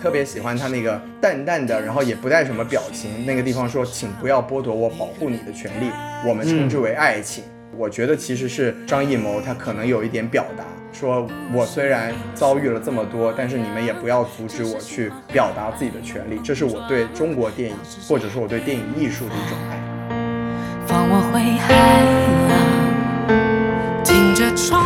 特别喜欢他那个淡淡的，然后也不带什么表情那个地方说，请不要剥夺我保护你的权利，我们称之为爱情。我觉得其实是张艺谋他可能有一点表达，说我虽然遭遇了这么多，但是你们也不要阻止我去表达自己的权利，这是我对中国电影或者说我对电影艺术的一种爱。放我回海浪，听着窗。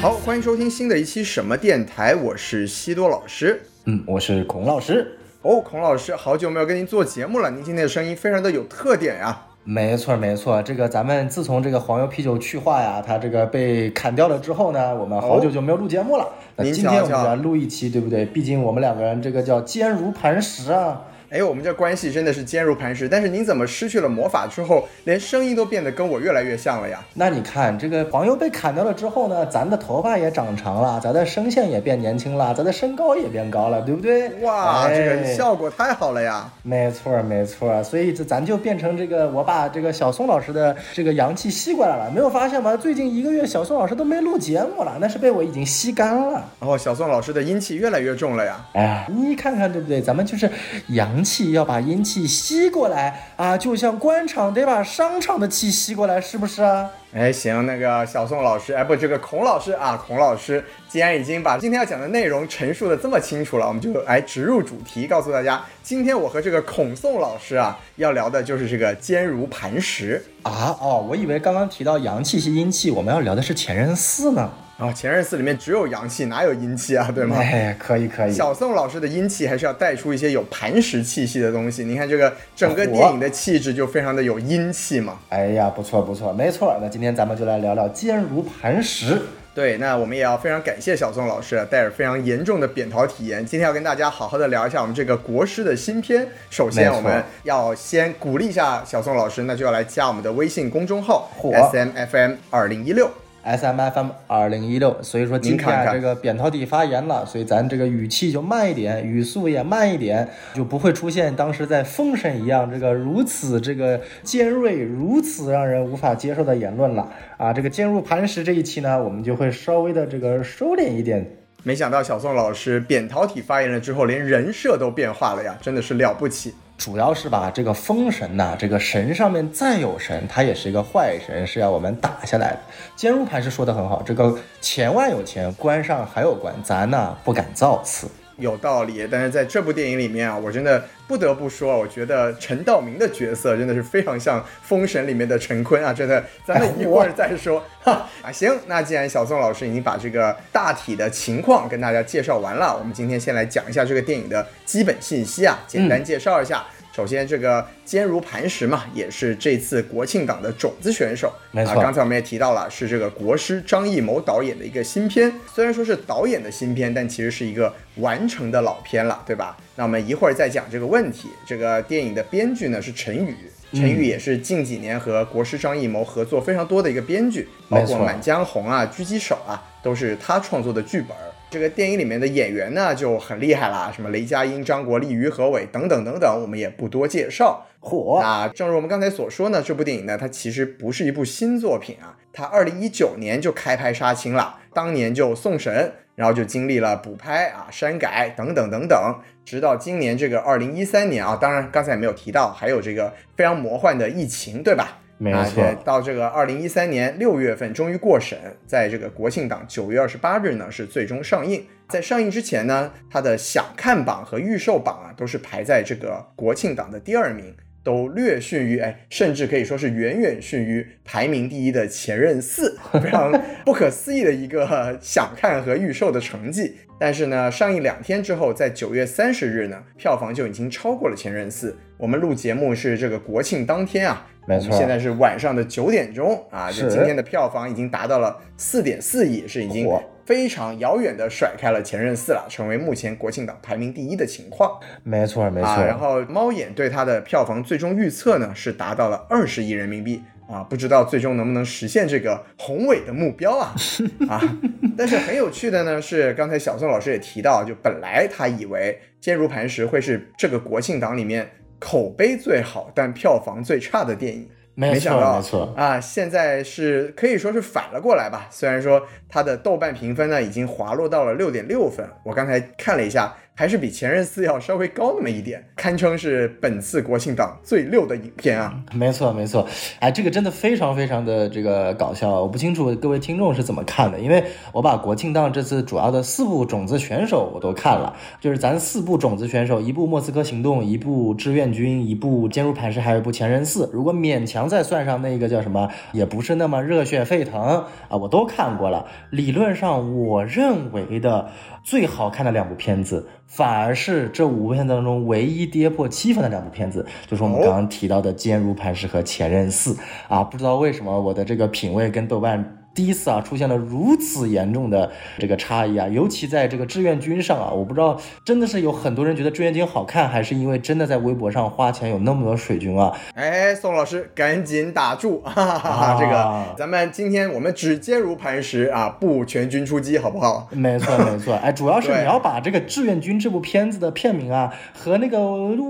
好，欢迎收听新的一期什么电台，我是西多老师，嗯，我是孔老师。哦，孔老师，好久没有跟您做节目了，您今天的声音非常的有特点呀。没错，没错，这个咱们自从这个黄油啤酒去化呀，它这个被砍掉了之后呢，我们好久就没有录节目了。那今天我们来录一期，对不对？毕竟我们两个人这个叫坚如磐石啊。哎，我们这关系真的是坚如磐石。但是您怎么失去了魔法之后，连声音都变得跟我越来越像了呀？那你看，这个黄油被砍掉了之后呢，咱的头发也长长了，咱的声线也变年轻了，咱的身高也变高了，对不对？哇，这个效果太好了呀！没错，没错。所以这咱就变成这个，我把这个小宋老师的这个阳气吸过来了。没有发现吗？最近一个月小宋老师都没录节目了，那是被我已经吸干了。然后小宋老师的阴气越来越重了呀！哎呀，你看看对不对？咱们就是阳。阳气要把阴气吸过来啊，就像官场得把商场的气吸过来，是不是啊？哎，行，那个小宋老师，哎不，这个孔老师啊，孔老师既然已经把今天要讲的内容陈述的这么清楚了，我们就来直入主题，告诉大家，今天我和这个孔宋老师啊，要聊的就是这个坚如磐石啊。哦，我以为刚刚提到阳气吸阴气，我们要聊的是前任四呢。啊，前任四里面只有阳气，哪有阴气啊？对吗？哎，可以可以。小宋老师的阴气还是要带出一些有磐石气息的东西。你看这个整个电影的气质就非常的有阴气嘛。哎呀，不错不错，没错。那今天咱们就来聊聊坚如磐石。对，那我们也要非常感谢小宋老师带着非常严重的扁桃体炎，今天要跟大家好好的聊一下我们这个国师的新片。首先我们要先鼓励一下小宋老师，那就要来加我们的微信公众号 S M F M 二零一六。S M F M 二零一六，所以说今天这个扁桃体发炎了，所以咱这个语气就慢一点，语速也慢一点，就不会出现当时在封神一样这个如此这个尖锐、如此让人无法接受的言论了啊！这个坚如磐石这一期呢，我们就会稍微的这个收敛一点。没想到小宋老师扁桃体发炎了之后，连人设都变化了呀，真的是了不起。主要是吧，这个封神呐，这个神上面再有神，他也是一个坏神，是要我们打下来的。坚如磐石说的很好，这个钱外有钱，关上还有关，咱呢不敢造次。有道理，但是在这部电影里面啊，我真的不得不说，我觉得陈道明的角色真的是非常像封神里面的陈坤啊，真的，咱们一会儿再说 哈啊。行，那既然小宋老师已经把这个大体的情况跟大家介绍完了，我们今天先来讲一下这个电影的基本信息啊，简单介绍一下。首先，这个坚如磐石嘛，也是这次国庆档的种子选手。没错，刚才我们也提到了，是这个国师张艺谋导演的一个新片。虽然说是导演的新片，但其实是一个完成的老片了，对吧？那我们一会儿再讲这个问题。这个电影的编剧呢是陈宇，陈宇也是近几年和国师张艺谋合作非常多的一个编剧，包括《满江红》啊、《狙击手》啊，都是他创作的剧本。这个电影里面的演员呢就很厉害啦，什么雷佳音、张国立、于和伟等等等等，我们也不多介绍。火啊正如我们刚才所说呢，这部电影呢，它其实不是一部新作品啊，它二零一九年就开拍杀青了，当年就送审，然后就经历了补拍啊、删改等等等等，直到今年这个二零一三年啊，当然刚才也没有提到，还有这个非常魔幻的疫情，对吧？没错，到这个二零一三年六月份终于过审，在这个国庆档九月二十八日呢是最终上映。在上映之前呢，它的想看榜和预售榜啊都是排在这个国庆档的第二名，都略逊于哎，甚至可以说是远远逊于排名第一的《前任四》，非常 不可思议的一个想看和预售的成绩。但是呢，上映两天之后，在九月三十日呢，票房就已经超过了《前任四》。我们录节目是这个国庆当天啊。没错，现在是晚上的九点钟啊，就今天的票房已经达到了四点四亿，是已经非常遥远的甩开了《前任四》了，成为目前国庆档排名第一的情况。没错，没错。然后猫眼对它的票房最终预测呢，是达到了二十亿人民币啊，不知道最终能不能实现这个宏伟的目标啊啊！但是很有趣的呢，是刚才小宋老师也提到，就本来他以为《坚如磐石》会是这个国庆档里面。口碑最好但票房最差的电影，没想到，没错啊，现在是可以说是反了过来吧。虽然说它的豆瓣评分呢已经滑落到了六点六分，我刚才看了一下，还是比《前任四》要稍微高那么一点，堪称是本次国庆档最六的影片啊！没错没错，哎，这个真的非常非常的这个搞笑，我不清楚各位听众是怎么看的，因为我把国庆档这次主要的四部种子选手我都看了，就是咱四部种子选手，一部《莫斯科行动》，一部《志愿军》，一部《坚如磐石》，还有一部《前任四》。如果勉强再算上那个叫什么，也不是那么热血沸腾啊，我都看过了。理论上，我认为的。最好看的两部片子，反而是这五部片当中唯一跌破七分的两部片子，就是我们刚刚提到的《坚如磐石》和《前任四》啊，不知道为什么我的这个品味跟豆瓣。第一次啊，出现了如此严重的这个差异啊，尤其在这个志愿军上啊，我不知道真的是有很多人觉得志愿军好看，还是因为真的在微博上花钱有那么多水军啊？哎，宋老师赶紧打住，哈哈哈！这个咱们今天我们只坚如磐石啊，不全军出击，好不好？没错没错，哎，主要是你要把这个志愿军这部片子的片名啊和那个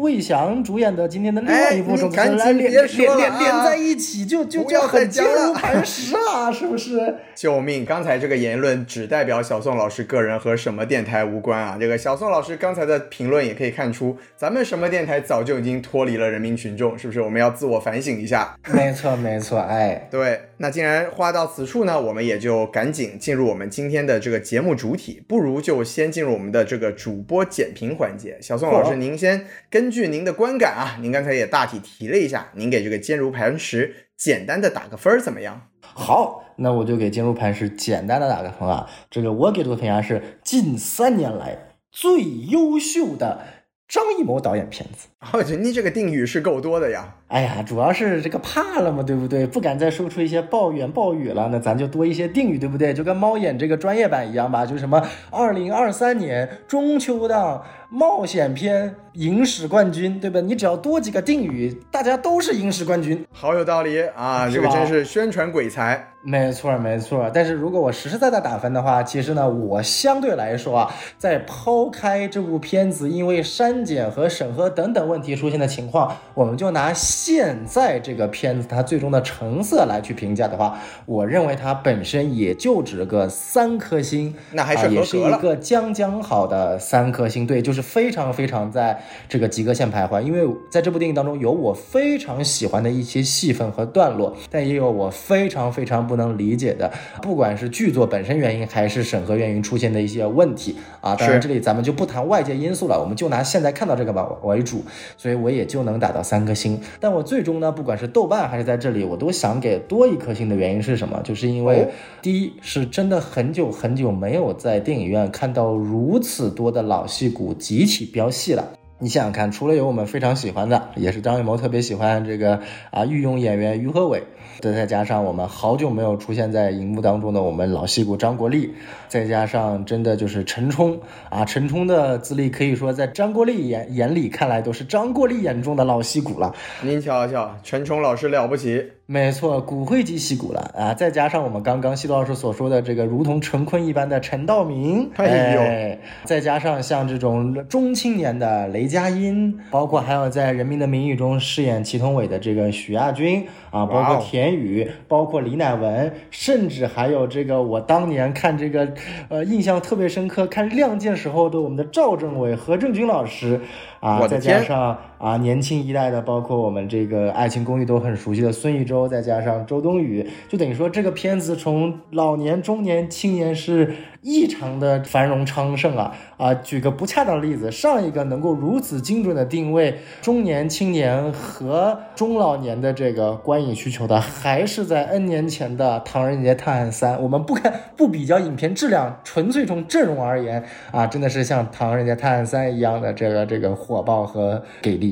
魏翔主演的今天的另外一部中连连连连连在一起，就就就很坚如磐石啊，是不是？救命！刚才这个言论只代表小宋老师个人，和什么电台无关啊？这个小宋老师刚才的评论也可以看出，咱们什么电台早就已经脱离了人民群众，是不是？我们要自我反省一下。没错，没错，哎，对。那既然话到此处呢，我们也就赶紧进入我们今天的这个节目主体，不如就先进入我们的这个主播简评环节。小宋老师，您先根据您的观感啊，您刚才也大体提了一下，您给这个坚如磐石简单的打个分儿怎么样？好，那我就给坚如磐石简单的打个分啊。这个我给出的评价是近三年来最优秀的张艺谋导演片子。我觉得你这个定语是够多的呀。哎呀，主要是这个怕了嘛，对不对？不敢再说出一些抱怨暴雨了，那咱就多一些定语，对不对？就跟猫眼这个专业版一样吧，就什么二零二三年中秋档冒险片影史冠军，对吧？你只要多几个定语，大家都是影史冠军，好有道理啊！这个真是宣传鬼才，没错没错。但是如果我实实在在打分的话，其实呢，我相对来说啊，在抛开这部片子因为删减和审核等等问题出现的情况，我们就拿。现在这个片子它最终的成色来去评价的话，我认为它本身也就值个三颗星，那还是也是一个将将好的三颗星，对，就是非常非常在这个及格线徘徊。因为在这部电影当中有我非常喜欢的一些戏份和段落，但也有我非常非常不能理解的，不管是剧作本身原因还是审核原因出现的一些问题啊。当然这里咱们就不谈外界因素了，我们就拿现在看到这个吧为主，所以我也就能打到三颗星。但但我最终呢，不管是豆瓣还是在这里，我都想给多一颗星的原因是什么？就是因为第一是真的很久很久没有在电影院看到如此多的老戏骨集体飙戏了。你想想看，除了有我们非常喜欢的，也是张艺谋特别喜欢这个啊御用演员于和伟。再再加上我们好久没有出现在荧幕当中的我们老戏骨张国立，再加上真的就是陈冲啊，陈冲的资历可以说在张国立眼眼里看来都是张国立眼中的老戏骨了。您瞧瞧，陈冲老师了不起。没错，骨灰级戏骨了啊！再加上我们刚刚西多老师所说的这个如同陈坤一般的陈道明，哎呦，再加上像这种中青年的雷佳音，包括还有在《人民的名义》中饰演祁同伟的这个许亚军啊，包括田雨，包括李乃文，甚至还有这个我当年看这个，呃，印象特别深刻，看《亮剑》时候的我们的赵政委、何正军老师。啊，再加上啊，年轻一代的，包括我们这个《爱情公寓》都很熟悉的孙艺洲，再加上周冬雨，就等于说这个片子从老年、中年、青年是异常的繁荣昌盛啊啊！举个不恰当的例子，上一个能够如此精准的定位中年、青年和中老年的这个观影需求的，还是在 N 年前的《唐人街探案三》。我们不看不比较影片质量，纯粹从阵容而言啊，真的是像《唐人街探案三》一样的这个这个。火爆和给力，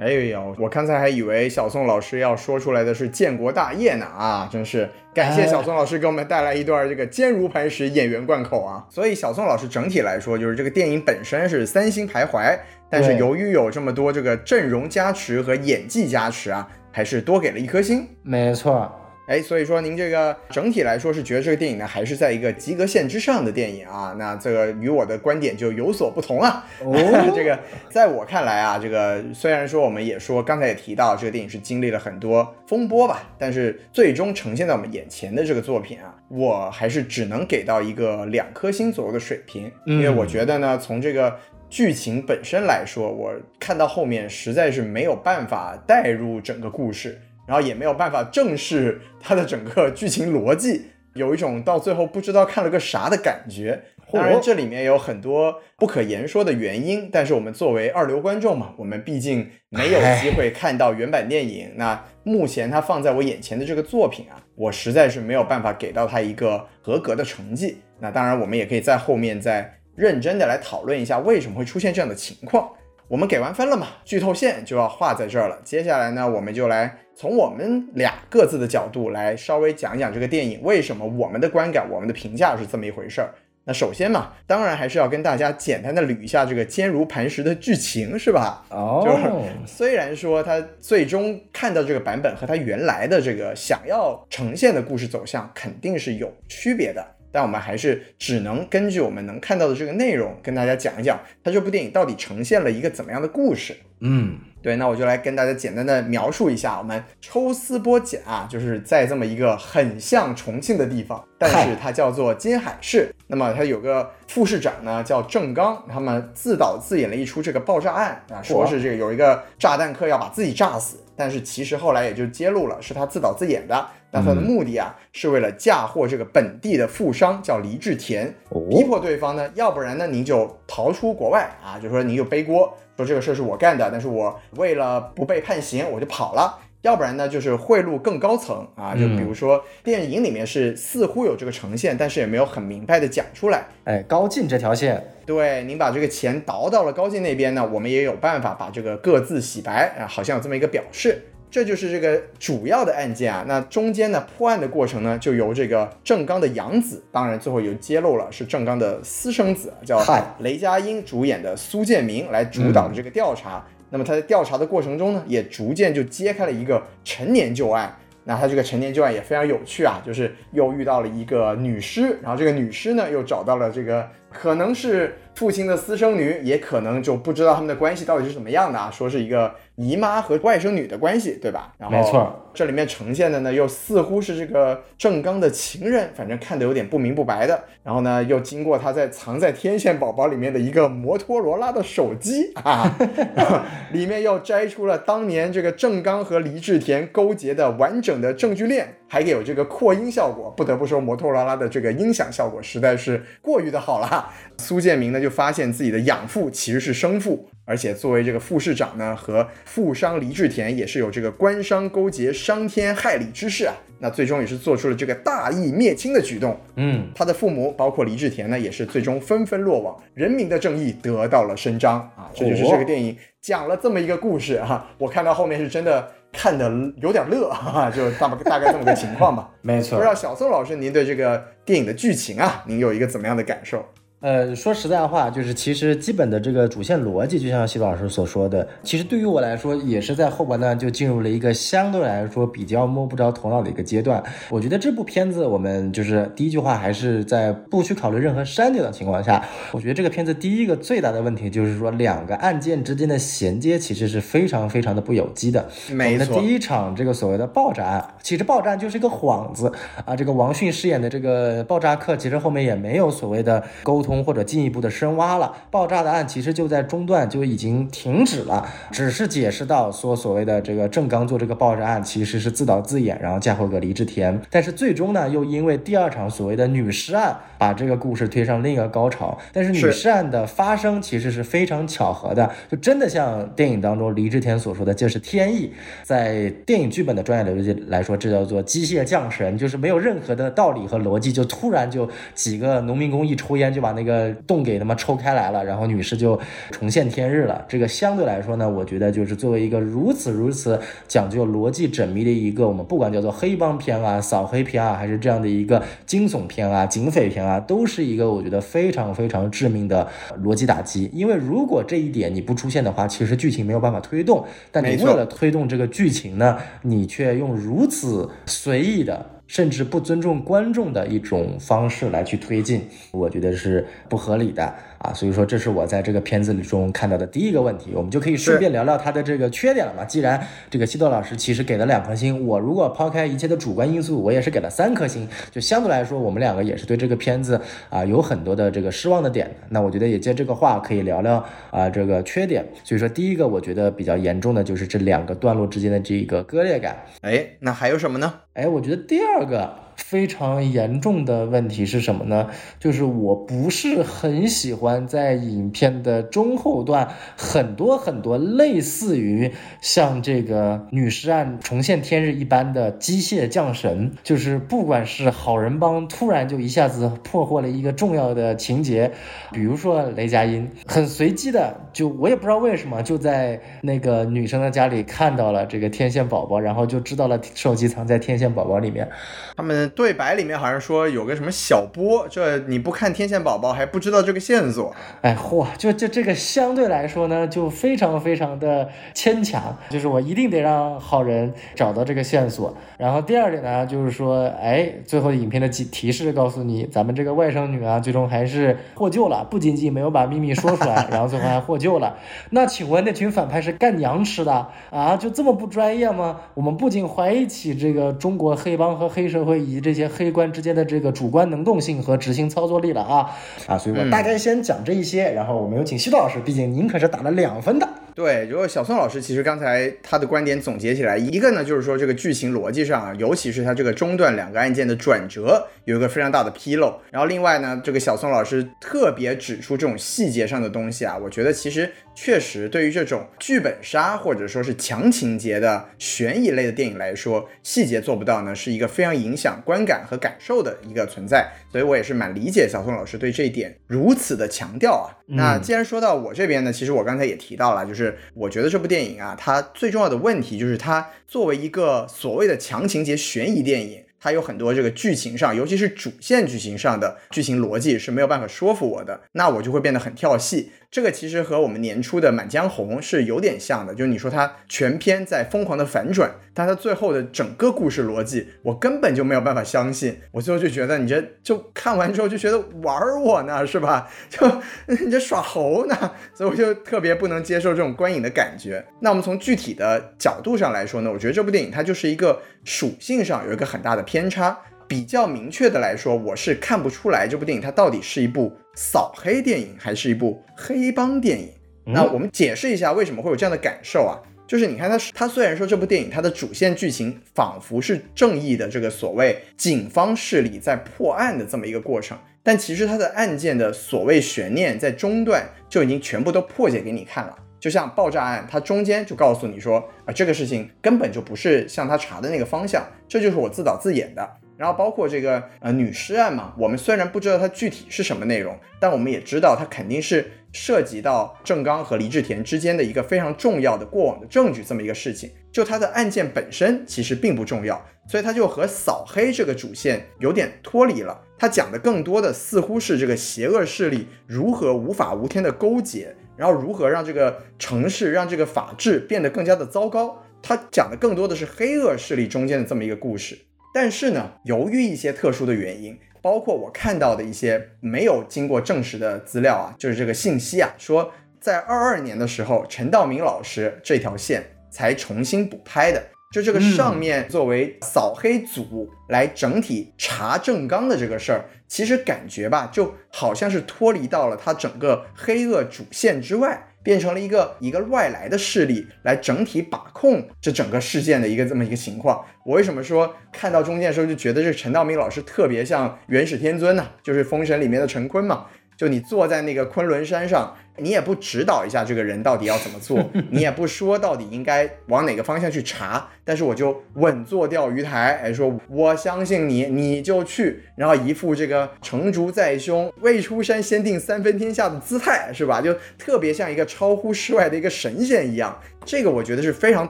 哎呦，我刚才还以为小宋老师要说出来的是建国大业呢啊！真是感谢小宋老师给我们带来一段这个坚如磐石演员贯口啊！所以小宋老师整体来说，就是这个电影本身是三星徘徊，但是由于有这么多这个阵容加持和演技加持啊，还是多给了一颗星。没错。哎，所以说您这个整体来说是觉得这个电影呢，还是在一个及格线之上的电影啊？那这个与我的观点就有所不同啊。哦，这个在我看来啊，这个虽然说我们也说刚才也提到这个电影是经历了很多风波吧，但是最终呈现在我们眼前的这个作品啊，我还是只能给到一个两颗星左右的水平，因为我觉得呢，从这个。剧情本身来说，我看到后面实在是没有办法带入整个故事，然后也没有办法正视它的整个剧情逻辑，有一种到最后不知道看了个啥的感觉。当然，这里面有很多不可言说的原因，但是我们作为二流观众嘛，我们毕竟没有机会看到原版电影。那目前它放在我眼前的这个作品啊，我实在是没有办法给到它一个合格的成绩。那当然，我们也可以在后面再认真的来讨论一下为什么会出现这样的情况。我们给完分了嘛，剧透线就要画在这儿了。接下来呢，我们就来从我们俩各自的角度来稍微讲讲这个电影为什么我们的观感、我们的评价是这么一回事儿。那首先嘛，当然还是要跟大家简单的捋一下这个坚如磐石的剧情，是吧？哦，就是虽然说它最终看到这个版本和它原来的这个想要呈现的故事走向肯定是有区别的，但我们还是只能根据我们能看到的这个内容跟大家讲一讲，它这部电影到底呈现了一个怎么样的故事。嗯。对，那我就来跟大家简单的描述一下，我们抽丝剥茧啊，就是在这么一个很像重庆的地方，但是它叫做金海市。那么它有个副市长呢，叫郑刚，他们自导自演了一出这个爆炸案啊，说是这个有一个炸弹客要把自己炸死，但是其实后来也就揭露了是他自导自演的。那他的目的啊，是为了嫁祸这个本地的富商叫黎志田，逼迫对方呢，要不然呢您就逃出国外啊，就说您就背锅。说这个事儿是我干的，但是我为了不被判刑，我就跑了。要不然呢，就是贿赂更高层啊，就比如说电影里面是似乎有这个呈现，但是也没有很明白的讲出来。哎，高进这条线，对，您把这个钱倒到了高进那边呢，我们也有办法把这个各自洗白啊，好像有这么一个表示。这就是这个主要的案件啊，那中间呢破案的过程呢，就由这个郑刚的养子，当然最后又揭露了是郑刚的私生子，叫雷佳音主演的苏建明来主导的这个调查。那么他在调查的过程中呢，也逐渐就揭开了一个陈年旧案。那他这个陈年旧案也非常有趣啊，就是又遇到了一个女尸，然后这个女尸呢又找到了这个可能是父亲的私生女，也可能就不知道他们的关系到底是怎么样的啊，说是一个。姨妈和外甥女的关系，对吧？没错，这里面呈现的呢，又似乎是这个郑刚的情人，反正看得有点不明不白的。然后呢，又经过他在藏在天线宝宝里面的一个摩托罗拉的手机 啊，里面又摘出了当年这个郑刚和黎志田勾结的完整的证据链，还有这个扩音效果。不得不说，摩托罗拉的这个音响效果实在是过于的好了。苏建明呢，就发现自己的养父其实是生父。而且作为这个副市长呢，和富商黎志田也是有这个官商勾结、伤天害理之事啊。那最终也是做出了这个大义灭亲的举动。嗯，他的父母包括黎志田呢，也是最终纷纷落网，人民的正义得到了伸张啊。这就是这个电影讲了这么一个故事哈。我看到后面是真的看的有点乐哈，就大大概这么个情况吧。没错。不知道小宋老师，您对这个电影的剧情啊，您有一个怎么样的感受？呃，说实在话，就是其实基本的这个主线逻辑，就像西老师所说的，其实对于我来说，也是在后半段就进入了一个相对来说比较摸不着头脑的一个阶段。我觉得这部片子，我们就是第一句话，还是在不去考虑任何删减的情况下，我觉得这个片子第一个最大的问题就是说，两个案件之间的衔接其实是非常非常的不有机的。没错。第一场这个所谓的爆炸案，其实爆炸就是一个幌子啊。这个王迅饰演的这个爆炸客，其实后面也没有所谓的沟通。通或者进一步的深挖了，爆炸的案其实就在中段就已经停止了，只是解释到说所谓的这个郑刚做这个爆炸案其实是自导自演，然后嫁祸给黎志田，但是最终呢又因为第二场所谓的女尸案把这个故事推上另一个高潮，但是女尸案的发生其实是非常巧合的，就真的像电影当中黎志田所说的，这是天意，在电影剧本的专业逻辑来说，这叫做机械降神，就是没有任何的道理和逻辑，就突然就几个农民工一抽烟就把那。那个洞给他妈抽开来了，然后女士就重现天日了。这个相对来说呢，我觉得就是作为一个如此如此讲究逻辑缜密的一个，我们不管叫做黑帮片啊、扫黑片啊，还是这样的一个惊悚片啊、警匪片啊，都是一个我觉得非常非常致命的逻辑打击。因为如果这一点你不出现的话，其实剧情没有办法推动。但你为了推动这个剧情呢，你却用如此随意的。甚至不尊重观众的一种方式来去推进，我觉得是不合理的。啊，所以说这是我在这个片子里中看到的第一个问题，我们就可以顺便聊聊它的这个缺点了嘛。既然这个西多老师其实给了两颗星，我如果抛开一切的主观因素，我也是给了三颗星，就相对来说我们两个也是对这个片子啊有很多的这个失望的点。那我觉得也借这个话可以聊聊啊这个缺点。所以说第一个我觉得比较严重的就是这两个段落之间的这个割裂感。哎，那还有什么呢？哎，我觉得第二二哥非常严重的问题是什么呢？就是我不是很喜欢在影片的中后段，很多很多类似于像这个女尸案重现天日一般的机械降神，就是不管是好人帮突然就一下子破获了一个重要的情节，比如说雷佳音很随机的就我也不知道为什么就在那个女生的家里看到了这个天线宝宝，然后就知道了手机藏在天线宝宝里面，他们。对白里面好像说有个什么小波，这你不看天线宝宝还不知道这个线索。哎嚯，就就这个相对来说呢，就非常非常的牵强。就是我一定得让好人找到这个线索。然后第二点呢，就是说，哎，最后影片的提提示告诉你，咱们这个外甥女啊，最终还是获救了，不仅仅没有把秘密说出来，然后最后还获救了。那请问那群反派是干娘吃的啊？就这么不专业吗？我们不仅怀疑起这个中国黑帮和黑社会这些黑官之间的这个主观能动性和执行操作力了啊啊！所以我大概先讲这一些，然后我们有请西渡老师，毕竟您可是打了两分的。对，如果小宋老师其实刚才他的观点总结起来，一个呢就是说这个剧情逻辑上啊，尤其是他这个中段两个案件的转折有一个非常大的纰漏。然后另外呢，这个小宋老师特别指出这种细节上的东西啊，我觉得其实确实对于这种剧本杀或者说是强情节的悬疑类的电影来说，细节做不到呢，是一个非常影响观感和感受的一个存在。所以我也是蛮理解小宋老师对这一点如此的强调啊。那既然说到我这边呢，其实我刚才也提到了，就是我觉得这部电影啊，它最重要的问题就是它作为一个所谓的强情节悬疑电影。它有很多这个剧情上，尤其是主线剧情上的剧情逻辑是没有办法说服我的，那我就会变得很跳戏。这个其实和我们年初的《满江红》是有点像的，就是你说它全篇在疯狂的反转，但它最后的整个故事逻辑，我根本就没有办法相信。我最后就觉得你这就看完之后就觉得玩我呢，是吧？就你这耍猴呢，所以我就特别不能接受这种观影的感觉。那我们从具体的角度上来说呢，我觉得这部电影它就是一个属性上有一个很大的偏差。比较明确的来说，我是看不出来这部电影它到底是一部扫黑电影还是一部黑帮电影。那我们解释一下为什么会有这样的感受啊？就是你看它，它虽然说这部电影它的主线剧情仿佛是正义的这个所谓警方势力在破案的这么一个过程，但其实它的案件的所谓悬念在中段就已经全部都破解给你看了。就像爆炸案，它中间就告诉你说啊，这个事情根本就不是像他查的那个方向，这就是我自导自演的。然后包括这个呃女尸案嘛，我们虽然不知道它具体是什么内容，但我们也知道它肯定是涉及到郑刚和李志田之间的一个非常重要的过往的证据这么一个事情。就它的案件本身其实并不重要，所以它就和扫黑这个主线有点脱离了。它讲的更多的似乎是这个邪恶势力如何无法无天的勾结，然后如何让这个城市让这个法治变得更加的糟糕。他讲的更多的是黑恶势力中间的这么一个故事。但是呢，由于一些特殊的原因，包括我看到的一些没有经过证实的资料啊，就是这个信息啊，说在二二年的时候，陈道明老师这条线才重新补拍的。就这个上面作为扫黑组来整体查郑刚的这个事儿，其实感觉吧，就好像是脱离到了他整个黑恶主线之外。变成了一个一个外来的势力来整体把控这整个事件的一个这么一个情况。我为什么说看到中间的时候就觉得这陈道明老师特别像元始天尊呢？就是《封神》里面的陈坤嘛。就你坐在那个昆仑山上，你也不指导一下这个人到底要怎么做，你也不说到底应该往哪个方向去查，但是我就稳坐钓鱼台，哎，说我相信你，你就去，然后一副这个成竹在胸、未出山先定三分天下的姿态，是吧？就特别像一个超乎世外的一个神仙一样。这个我觉得是非常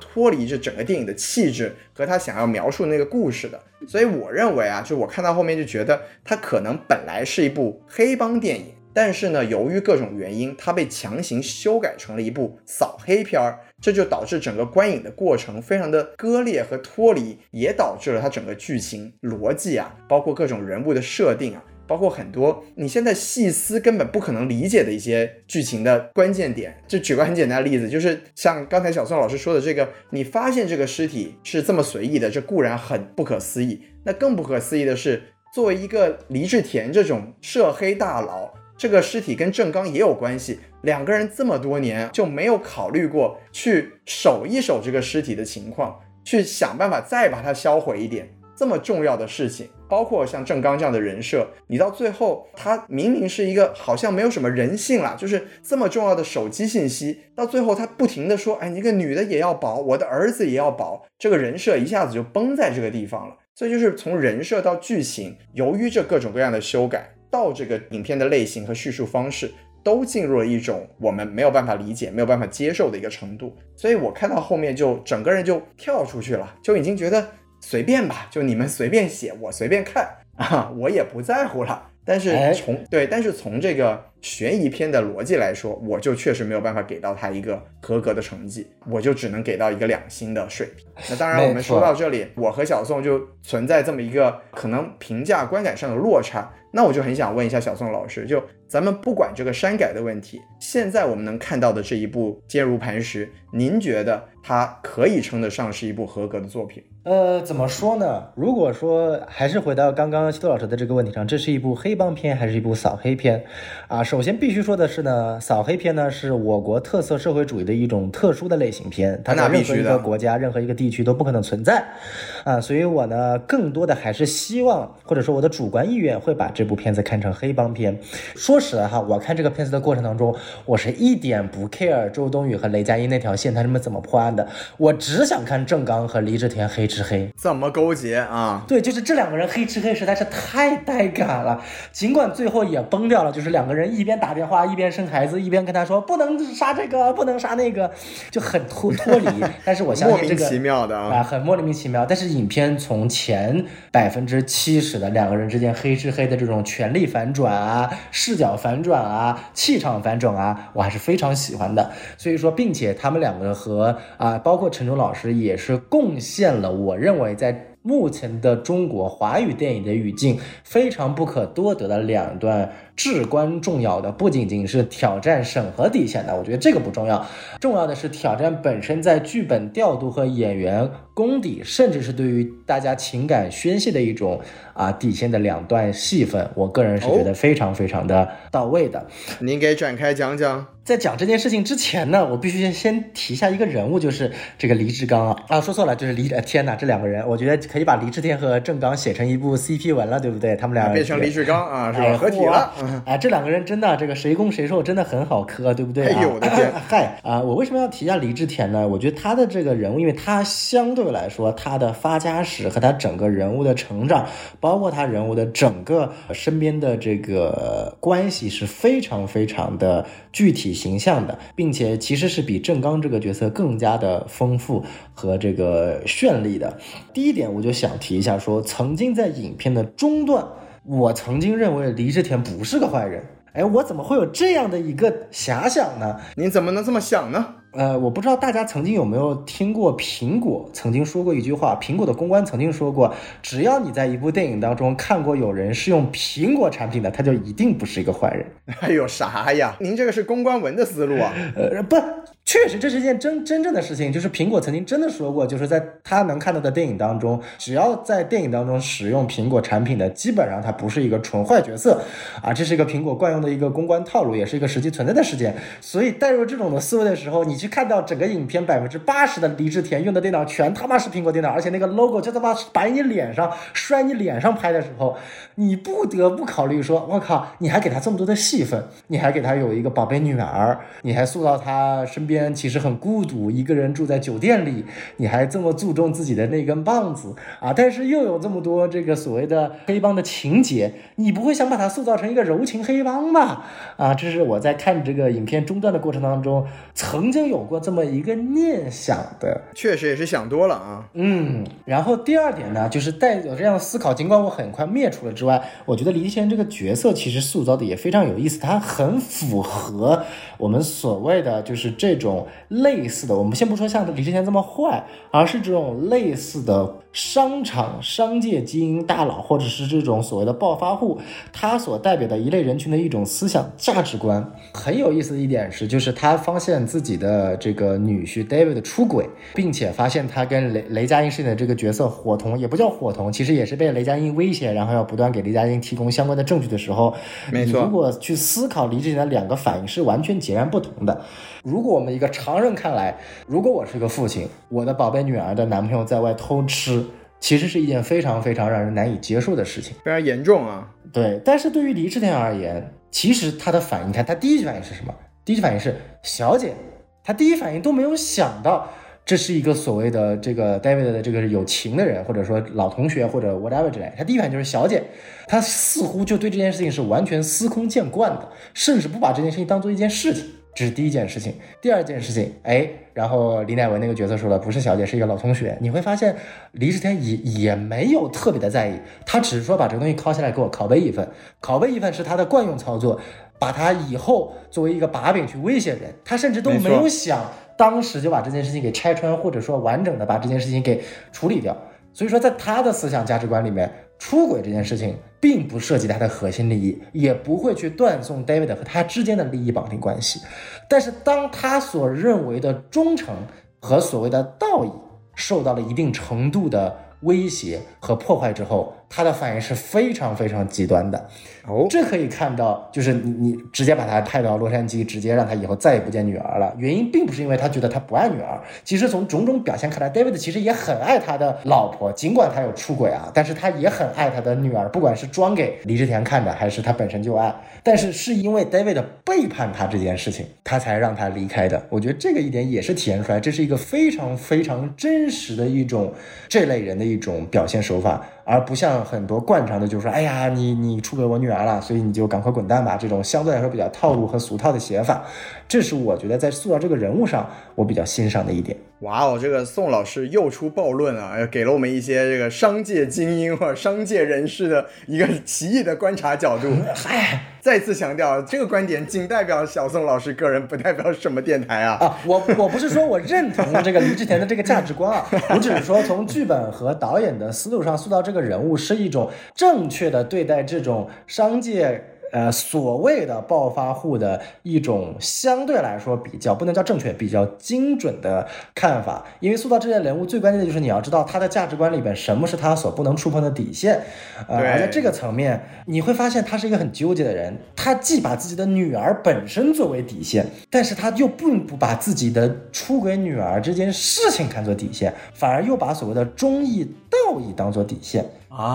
脱离这整个电影的气质和他想要描述那个故事的。所以我认为啊，就我看到后面就觉得它可能本来是一部黑帮电影。但是呢，由于各种原因，它被强行修改成了一部扫黑片儿，这就导致整个观影的过程非常的割裂和脱离，也导致了它整个剧情逻辑啊，包括各种人物的设定啊，包括很多你现在细思根本不可能理解的一些剧情的关键点。就举个很简单的例子，就是像刚才小宋老师说的这个，你发现这个尸体是这么随意的，这固然很不可思议。那更不可思议的是，作为一个黎志田这种涉黑大佬，这个尸体跟郑刚也有关系，两个人这么多年就没有考虑过去守一守这个尸体的情况，去想办法再把它销毁一点。这么重要的事情，包括像郑刚这样的人设，你到最后他明明是一个好像没有什么人性了，就是这么重要的手机信息，到最后他不停的说，哎，你个女的也要保，我的儿子也要保，这个人设一下子就崩在这个地方了。所以就是从人设到剧情，由于这各种各样的修改，到这个影片的类型和叙述方式，都进入了一种我们没有办法理解、没有办法接受的一个程度。所以我看到后面就整个人就跳出去了，就已经觉得。随便吧，就你们随便写，我随便看 啊，我也不在乎了。但是从对，但是从这个悬疑片的逻辑来说，我就确实没有办法给到他一个合格的成绩，我就只能给到一个两星的水平。那当然，我们说到这里，我和小宋就存在这么一个可能评价观感上的落差。那我就很想问一下小宋老师，就咱们不管这个删改的问题，现在我们能看到的这一部《坚如磐石》，您觉得它可以称得上是一部合格的作品？呃，怎么说呢？如果说还是回到刚刚西多老师的这个问题上，这是一部黑帮片还是一部扫黑片？啊，首先必须说的是呢，扫黑片呢是我国特色社会主义的一种特殊的类型片，它在任何一个国家、任何一个地区都不可能存在。啊，所以我呢，更多的还是希望，或者说我的主观意愿会把这部片子看成黑帮片。说实话，我看这个片子的过程当中，我是一点不 care 周冬雨和雷佳音那条线，他们怎么破案的，我只想看郑刚和黎志田黑。吃黑怎么勾结啊？对，就是这两个人黑吃黑实在是太带感了。尽管最后也崩掉了，就是两个人一边打电话一边生孩子，一边跟他说不能杀这个，不能杀那个，就很脱脱离。但是我相信这个莫名其妙的啊，很莫名其妙。但是影片从前百分之七十的两个人之间黑吃黑的这种权力反转啊、视角反转啊、气场反转啊，我还是非常喜欢的。所以说，并且他们两个和啊，包括陈忠老师也是贡献了。我认为，在目前的中国华语电影的语境，非常不可多得的两段。至关重要的不仅仅是挑战审核底线的，我觉得这个不重要，重要的是挑战本身在剧本调度和演员功底，甚至是对于大家情感宣泄的一种啊底线的两段戏份，我个人是觉得非常非常的到位的。您给展开讲讲。在讲这件事情之前呢，我必须先先提一下一个人物，就是这个黎志刚啊啊，说错了，就是黎天呐，这两个人，我觉得可以把黎志天和郑刚写成一部 CP 文了，对不对？他们俩变成黎志刚啊，是吧？合体了。哎，这两个人真的，这个谁攻谁受，真的很好磕，对不对？哎呦我的天！嗨啊，我为什么要提一下李治田呢？我觉得他的这个人物，因为他相对来说，他的发家史和他整个人物的成长，包括他人物的整个身边的这个关系，是非常非常的具体形象的，并且其实是比郑刚这个角色更加的丰富和这个绚丽的。第一点，我就想提一下，说曾经在影片的中段。我曾经认为黎志田不是个坏人，哎，我怎么会有这样的一个遐想呢？你怎么能这么想呢？呃，我不知道大家曾经有没有听过苹果曾经说过一句话，苹果的公关曾经说过，只要你在一部电影当中看过有人是用苹果产品的，他就一定不是一个坏人。哎呦，啥呀？您这个是公关文的思路啊？呃，不。确实，这是一件真真正的事情。就是苹果曾经真的说过，就是在他能看到的电影当中，只要在电影当中使用苹果产品的，基本上他不是一个纯坏角色啊。这是一个苹果惯用的一个公关套路，也是一个实际存在的事件。所以带入这种的思维的时候，你去看到整个影片百分之八十的黎志田用的电脑全他妈是苹果电脑，而且那个 logo 就他妈摆你脸上摔你脸上拍的时候，你不得不考虑说，我靠，你还给他这么多的戏份，你还给他有一个宝贝女儿，你还塑造他身边。其实很孤独，一个人住在酒店里，你还这么注重自己的那根棒子啊！但是又有这么多这个所谓的黑帮的情节，你不会想把它塑造成一个柔情黑帮吧？啊，这是我在看这个影片中段的过程当中，曾经有过这么一个念想的。确实也是想多了啊。嗯，然后第二点呢，就是带有这样的思考，尽管我很快灭除了之外，我觉得李天这个角色其实塑造的也非常有意思，他很符合我们所谓的就是这种。种类似的，我们先不说像李志贤这么坏，而是这种类似的商场商界精英大佬，或者是这种所谓的暴发户，他所代表的一类人群的一种思想价值观。很有意思的一点是，就是他发现自己的这个女婿 David 出轨，并且发现他跟雷雷佳音饰演的这个角色伙同，也不叫伙同，其实也是被雷佳音威胁，然后要不断给雷佳音提供相关的证据的时候，没错。如果去思考李志贤的两个反应是完全截然不同的。如果我们一个常人看来，如果我是个父亲，我的宝贝女儿的男朋友在外偷吃，其实是一件非常非常让人难以接受的事情，非常严重啊。对，但是对于李治田而言，其实他的反应，看他第一反应是什么？第一反应是小姐，他第一反应都没有想到这是一个所谓的这个 David 的这个有情的人，或者说老同学或者 whatever 之类，他第一反应就是小姐，他似乎就对这件事情是完全司空见惯的，甚至不把这件事情当做一件事情。这是第一件事情，第二件事情，哎，然后李乃文那个角色说了，不是小姐，是一个老同学。你会发现，李世天也也没有特别的在意，他只是说把这个东西拷下来给我拷贝一份，拷贝一份是他的惯用操作，把他以后作为一个把柄去威胁人，他甚至都没有想当时就把这件事情给拆穿，或者说完整的把这件事情给处理掉。所以说，在他的思想价值观里面。出轨这件事情并不涉及他的核心利益，也不会去断送 David 和他之间的利益绑定关系。但是，当他所认为的忠诚和所谓的道义受到了一定程度的威胁和破坏之后，他的反应是非常非常极端的。哦，这可以看到，就是你你直接把他派到洛杉矶，直接让他以后再也不见女儿了。原因并不是因为他觉得他不爱女儿，其实从种种表现看来，David 其实也很爱他的老婆，尽管他有出轨啊，但是他也很爱他的女儿，不管是装给李治田看的，还是他本身就爱。但是是因为 David 背叛他这件事情，他才让他离开的。我觉得这个一点也是体现出来，这是一个非常非常真实的一种这类人的一种表现手法。而不像很多惯常的，就是说，哎呀，你你出轨我女儿了，所以你就赶快滚蛋吧。这种相对来说比较套路和俗套的写法，这是我觉得在塑造这个人物上我比较欣赏的一点。哇哦，这个宋老师又出暴论啊，给了我们一些这个商界精英或者商界人士的一个奇异的观察角度。嗨，再次强调，这个观点仅代表小宋老师个人，不代表什么电台啊。啊，我我不是说我认同这个林志田的这个价值观啊，我只是说从剧本和导演的思路上塑造这个人物是一种正确的对待这种商界。呃，所谓的暴发户的一种相对来说比较不能叫正确，比较精准的看法。因为塑造这些人物最关键的就是你要知道他的价值观里边什么是他所不能触碰的底线。呃，而在这个层面，你会发现他是一个很纠结的人。他既把自己的女儿本身作为底线，但是他又并不把自己的出轨女儿这件事情看作底线，反而又把所谓的忠义道义当做底线。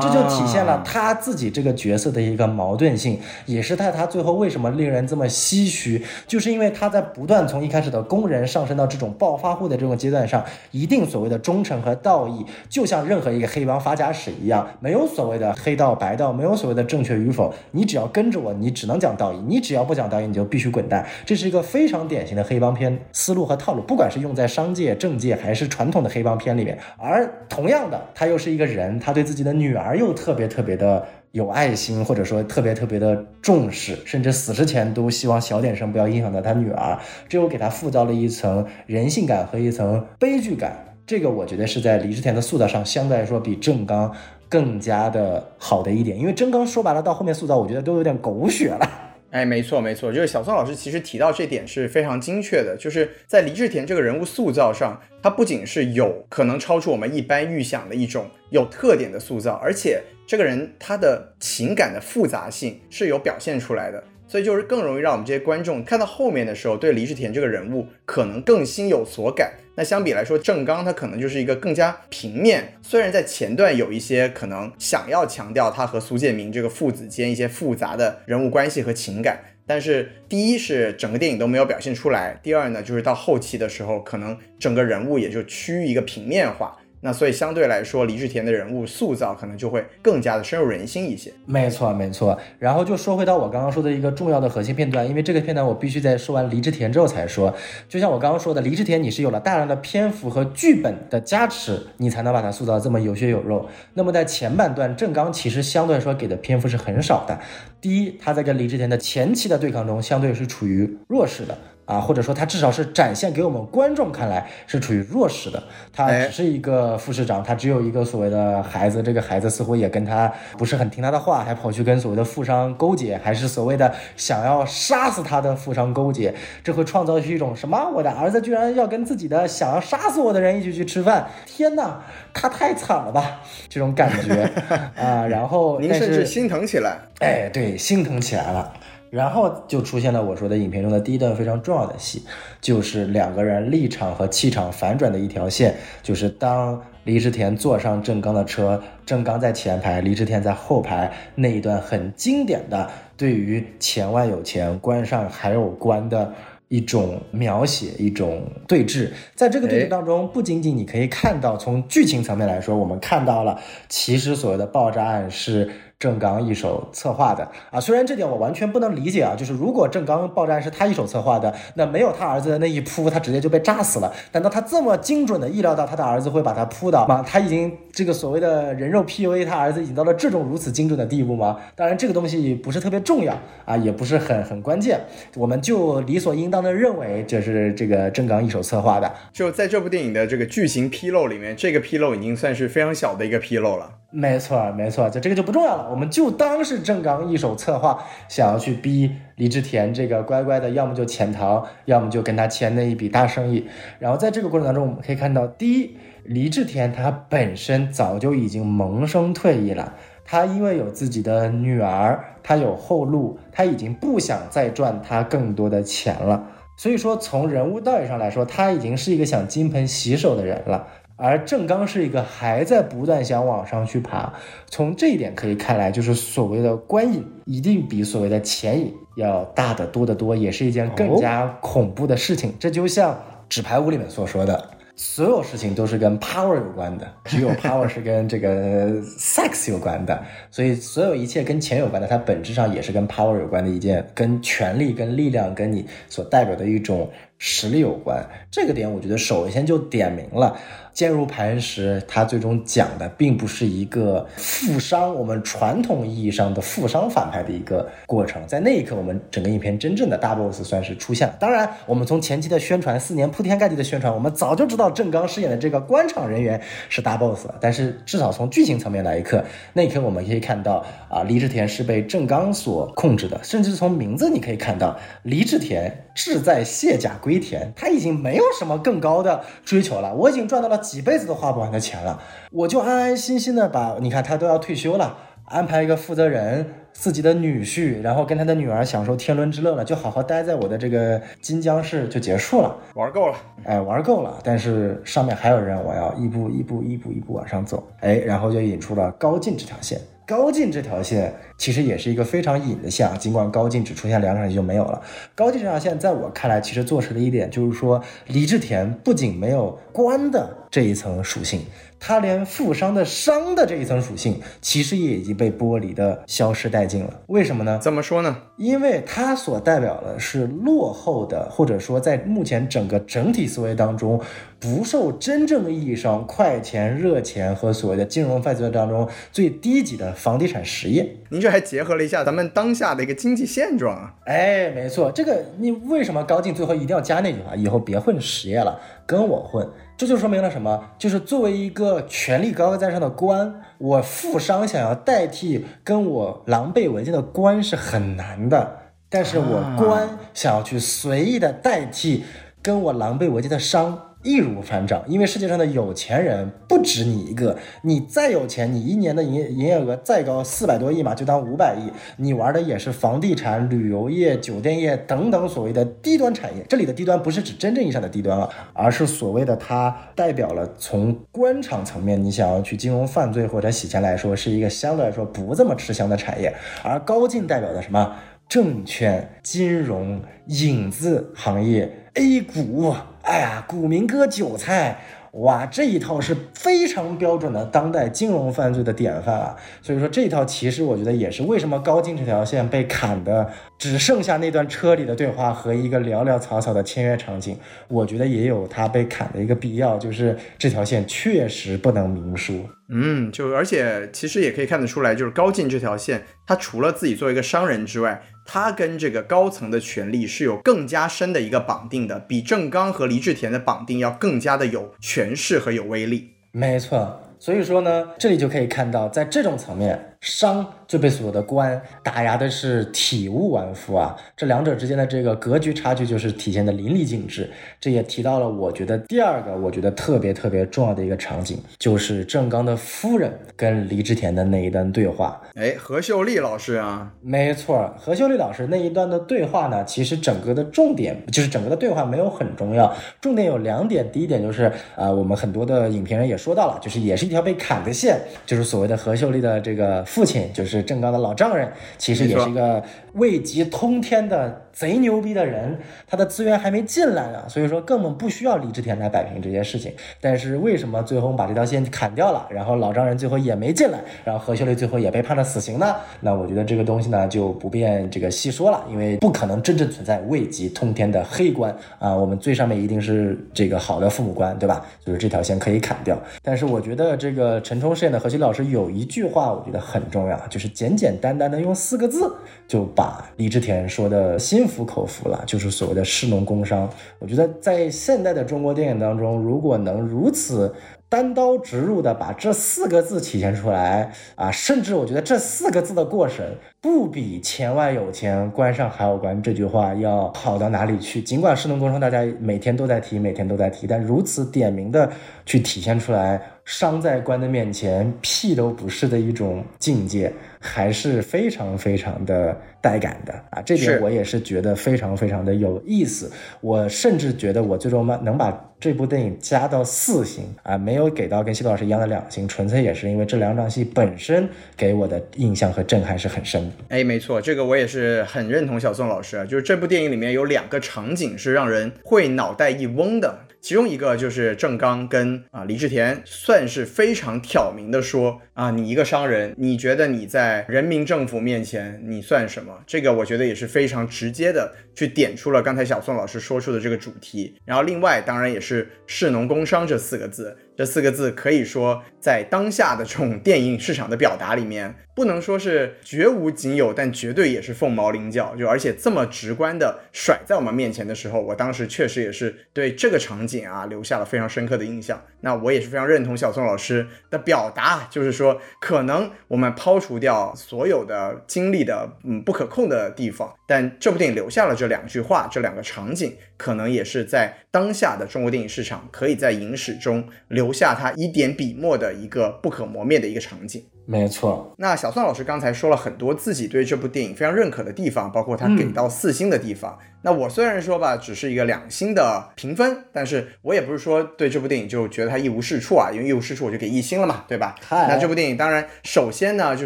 这就体现了他自己这个角色的一个矛盾性，也是在他最后为什么令人这么唏嘘，就是因为他在不断从一开始的工人上升到这种暴发户的这种阶段上，一定所谓的忠诚和道义，就像任何一个黑帮发家史一样，没有所谓的黑道白道，没有所谓的正确与否，你只要跟着我，你只能讲道义，你只要不讲道义，你就必须滚蛋。这是一个非常典型的黑帮片思路和套路，不管是用在商界、政界还是传统的黑帮片里面。而同样的，他又是一个人，他对自己的女。女儿又特别特别的有爱心，或者说特别特别的重视，甚至死之前都希望小点声不要影响到他女儿，这又给他塑造了一层人性感和一层悲剧感。这个我觉得是在李治田的塑造上相对来说比正刚更加的好的一点，因为正刚说白了到后面塑造，我觉得都有点狗血了。哎，没错没错，就是小宋老师其实提到这点是非常精确的，就是在黎志田这个人物塑造上，他不仅是有可能超出我们一般预想的一种有特点的塑造，而且这个人他的情感的复杂性是有表现出来的。所以就是更容易让我们这些观众看到后面的时候，对李治田这个人物可能更心有所感。那相比来说，郑刚他可能就是一个更加平面。虽然在前段有一些可能想要强调他和苏建明这个父子间一些复杂的人物关系和情感，但是第一是整个电影都没有表现出来，第二呢就是到后期的时候，可能整个人物也就趋于一个平面化。那所以相对来说，李治田的人物塑造可能就会更加的深入人心一些。没错，没错。然后就说回到我刚刚说的一个重要的核心片段，因为这个片段我必须在说完李治田之后才说。就像我刚刚说的，李治田你是有了大量的篇幅和剧本的加持，你才能把它塑造这么有血有肉。那么在前半段，郑刚其实相对来说给的篇幅是很少的。第一，他在跟李治田的前期的对抗中，相对是处于弱势的。啊，或者说他至少是展现给我们观众看来是处于弱势的。他只是一个副市长，他只有一个所谓的孩子，这个孩子似乎也跟他不是很听他的话，还跑去跟所谓的富商勾结，还是所谓的想要杀死他的富商勾结。这会创造出一种什么？我的儿子居然要跟自己的想要杀死我的人一起去吃饭？天哪，他太惨了吧！这种感觉 啊，然后您甚至心疼起来。哎，对，心疼起来了。然后就出现了我说的影片中的第一段非常重要的戏，就是两个人立场和气场反转的一条线，就是当李志田坐上郑刚的车，郑刚在前排，李志田在后排那一段很经典的对于钱外有钱，关上还有关的一种描写，一种对峙。在这个对峙当中，不仅仅你可以看到从剧情层面来说，我们看到了其实所谓的爆炸案是。郑刚一手策划的啊，虽然这点我完全不能理解啊，就是如果郑刚爆炸是他一手策划的，那没有他儿子的那一扑，他直接就被炸死了。难道他这么精准的意料到他的儿子会把他扑倒吗？他已经这个所谓的人肉 PUA 他儿子已经到了这种如此精准的地步吗？当然这个东西不是特别重要啊，也不是很很关键，我们就理所应当的认为这是这个郑刚一手策划的。就在这部电影的这个剧情纰漏里面，这个纰漏已经算是非常小的一个纰漏了。没错，没错，就这个就不重要了，我们就当是郑刚一手策划，想要去逼李志田这个乖乖的，要么就潜逃，要么就跟他签那一笔大生意。然后在这个过程当中，我们可以看到，第一，李志田他本身早就已经萌生退役了，他因为有自己的女儿，他有后路，他已经不想再赚他更多的钱了。所以说，从人物道义上来说，他已经是一个想金盆洗手的人了。而郑刚是一个还在不断想往上去爬，从这一点可以看来，就是所谓的官瘾一定比所谓的钱瘾要大得多得多，也是一件更加恐怖的事情。这就像《纸牌屋》里面所说的。所有事情都是跟 power 有关的，只有 power 是跟这个 sex 有关的，所以所有一切跟钱有关的，它本质上也是跟 power 有关的一件，跟权力、跟力量、跟你所代表的一种实力有关。这个点我觉得首先就点明了。坚如磐石，它最终讲的并不是一个富商，我们传统意义上的富商反派的一个过程。在那一刻，我们整个影片真正的大 boss 算是出现了。当然，我们从前期的宣传，四年铺天盖地的宣传，我们早就知道郑刚饰演的这个官场人员是大 boss。但是，至少从剧情层面来一刻，那一刻我们可以看到啊，李志田是被郑刚所控制的。甚至从名字你可以看到，李志田志在卸甲归田，他已经没有什么更高的追求了。我已经赚到了。几辈子都花不完的钱了，我就安安心心的把，你看他都要退休了，安排一个负责人，自己的女婿，然后跟他的女儿享受天伦之乐了，就好好待在我的这个金江市就结束了，玩够了，哎，玩够了，但是上面还有人，我要一步一步一步一步往上走，哎，然后就引出了高进这条线。高进这条线其实也是一个非常隐的线啊，尽管高进只出现两场戏就没有了。高进这条线在我看来，其实做实了一点，就是说李志田不仅没有官的这一层属性。他连富商的商的这一层属性，其实也已经被剥离的消失殆尽了。为什么呢？怎么说呢？因为它所代表的是落后的，或者说在目前整个整体思维当中，不受真正意义上快钱、热钱和所谓的金融犯罪当中最低级的房地产实业。您这还结合了一下咱们当下的一个经济现状啊？哎，没错，这个你为什么高进最后一定要加那句话？以后别混实业了，跟我混。这就说明了什么？就是作为一个权力高高在上的官，我富商想要代替跟我狼狈为奸的官是很难的，但是我官想要去随意的代替跟我狼狈为奸的商。易如反掌，因为世界上的有钱人不止你一个。你再有钱，你一年的营业营业额再高，四百多亿嘛，就当五百亿，你玩的也是房地产、旅游业、酒店业等等所谓的低端产业。这里的低端不是指真正意义上的低端啊，而是所谓的它代表了从官场层面，你想要去金融犯罪或者洗钱来说，是一个相对来说不这么吃香的产业。而高进代表的什么？证券、金融、影子行业、A 股。哎呀，股民割韭菜，哇，这一套是非常标准的当代金融犯罪的典范啊！所以说这一套其实我觉得也是为什么高进这条线被砍的只剩下那段车里的对话和一个寥寥草草的签约场景，我觉得也有它被砍的一个必要，就是这条线确实不能明说。嗯，就而且其实也可以看得出来，就是高进这条线，他除了自己作为一个商人之外。他跟这个高层的权力是有更加深的一个绑定的，比郑刚和黎志田的绑定要更加的有权势和有威力。没错，所以说呢，这里就可以看到，在这种层面，商。就被所有的官打压的是体无完肤啊！这两者之间的这个格局差距就是体现的淋漓尽致。这也提到了，我觉得第二个我觉得特别特别重要的一个场景，就是郑刚的夫人跟黎志田的那一段对话。哎，何秀丽老师啊，没错，何秀丽老师那一段的对话呢，其实整个的重点就是整个的对话没有很重要，重点有两点。第一点就是啊，我们很多的影评人也说到了，就是也是一条被砍的线，就是所谓的何秀丽的这个父亲，就是。郑刚的老丈人，其实也是一个位极通天的贼牛逼的人，他的资源还没进来呢，所以说根本不需要李志田来摆平这件事情。但是为什么最后把这条线砍掉了，然后老丈人最后也没进来，然后何秀丽最后也被判了死刑呢？那我觉得这个东西呢就不便这个细说了，因为不可能真正存在位极通天的黑官啊，我们最上面一定是这个好的父母官，对吧？就是这条线可以砍掉。但是我觉得这个陈冲饰演的何秀老师有一句话，我觉得很重要，就是。简简单单的用四个字就把李治田说的心服口服了，就是所谓的士农工商。我觉得在现代的中国电影当中，如果能如此单刀直入的把这四个字体现出来啊，甚至我觉得这四个字的过程不比“钱外有钱，关上还有关”这句话要好到哪里去。尽管士农工商大家每天都在提，每天都在提，但如此点名的去体现出来。商在官的面前屁都不是的一种境界，还是非常非常的带感的啊！这点我也是觉得非常非常的有意思。我甚至觉得我最终能把这部电影加到四星啊，没有给到跟西多老师一样的两星，纯粹也是因为这两场戏本身给我的印象和震撼是很深的。哎，没错，这个我也是很认同小宋老师，就是这部电影里面有两个场景是让人会脑袋一嗡的。其中一个就是郑刚跟啊李志田算是非常挑明的说啊，你一个商人，你觉得你在人民政府面前你算什么？这个我觉得也是非常直接的去点出了刚才小宋老师说出的这个主题。然后另外当然也是士农工商这四个字。这四个字可以说，在当下的这种电影市场的表达里面，不能说是绝无仅有，但绝对也是凤毛麟角。就而且这么直观的甩在我们面前的时候，我当时确实也是对这个场景啊留下了非常深刻的印象。那我也是非常认同小宋老师的表达，就是说，可能我们抛除掉所有的经历的嗯不可控的地方，但这部电影留下了这两句话，这两个场景。可能也是在当下的中国电影市场，可以在影史中留下他一点笔墨的一个不可磨灭的一个场景。没错，那小宋老师刚才说了很多自己对这部电影非常认可的地方，包括他给到四星的地方。那我虽然说吧，只是一个两星的评分，但是我也不是说对这部电影就觉得它一无是处啊，因为一无是处我就给一星了嘛，对吧？那这部电影当然首先呢，就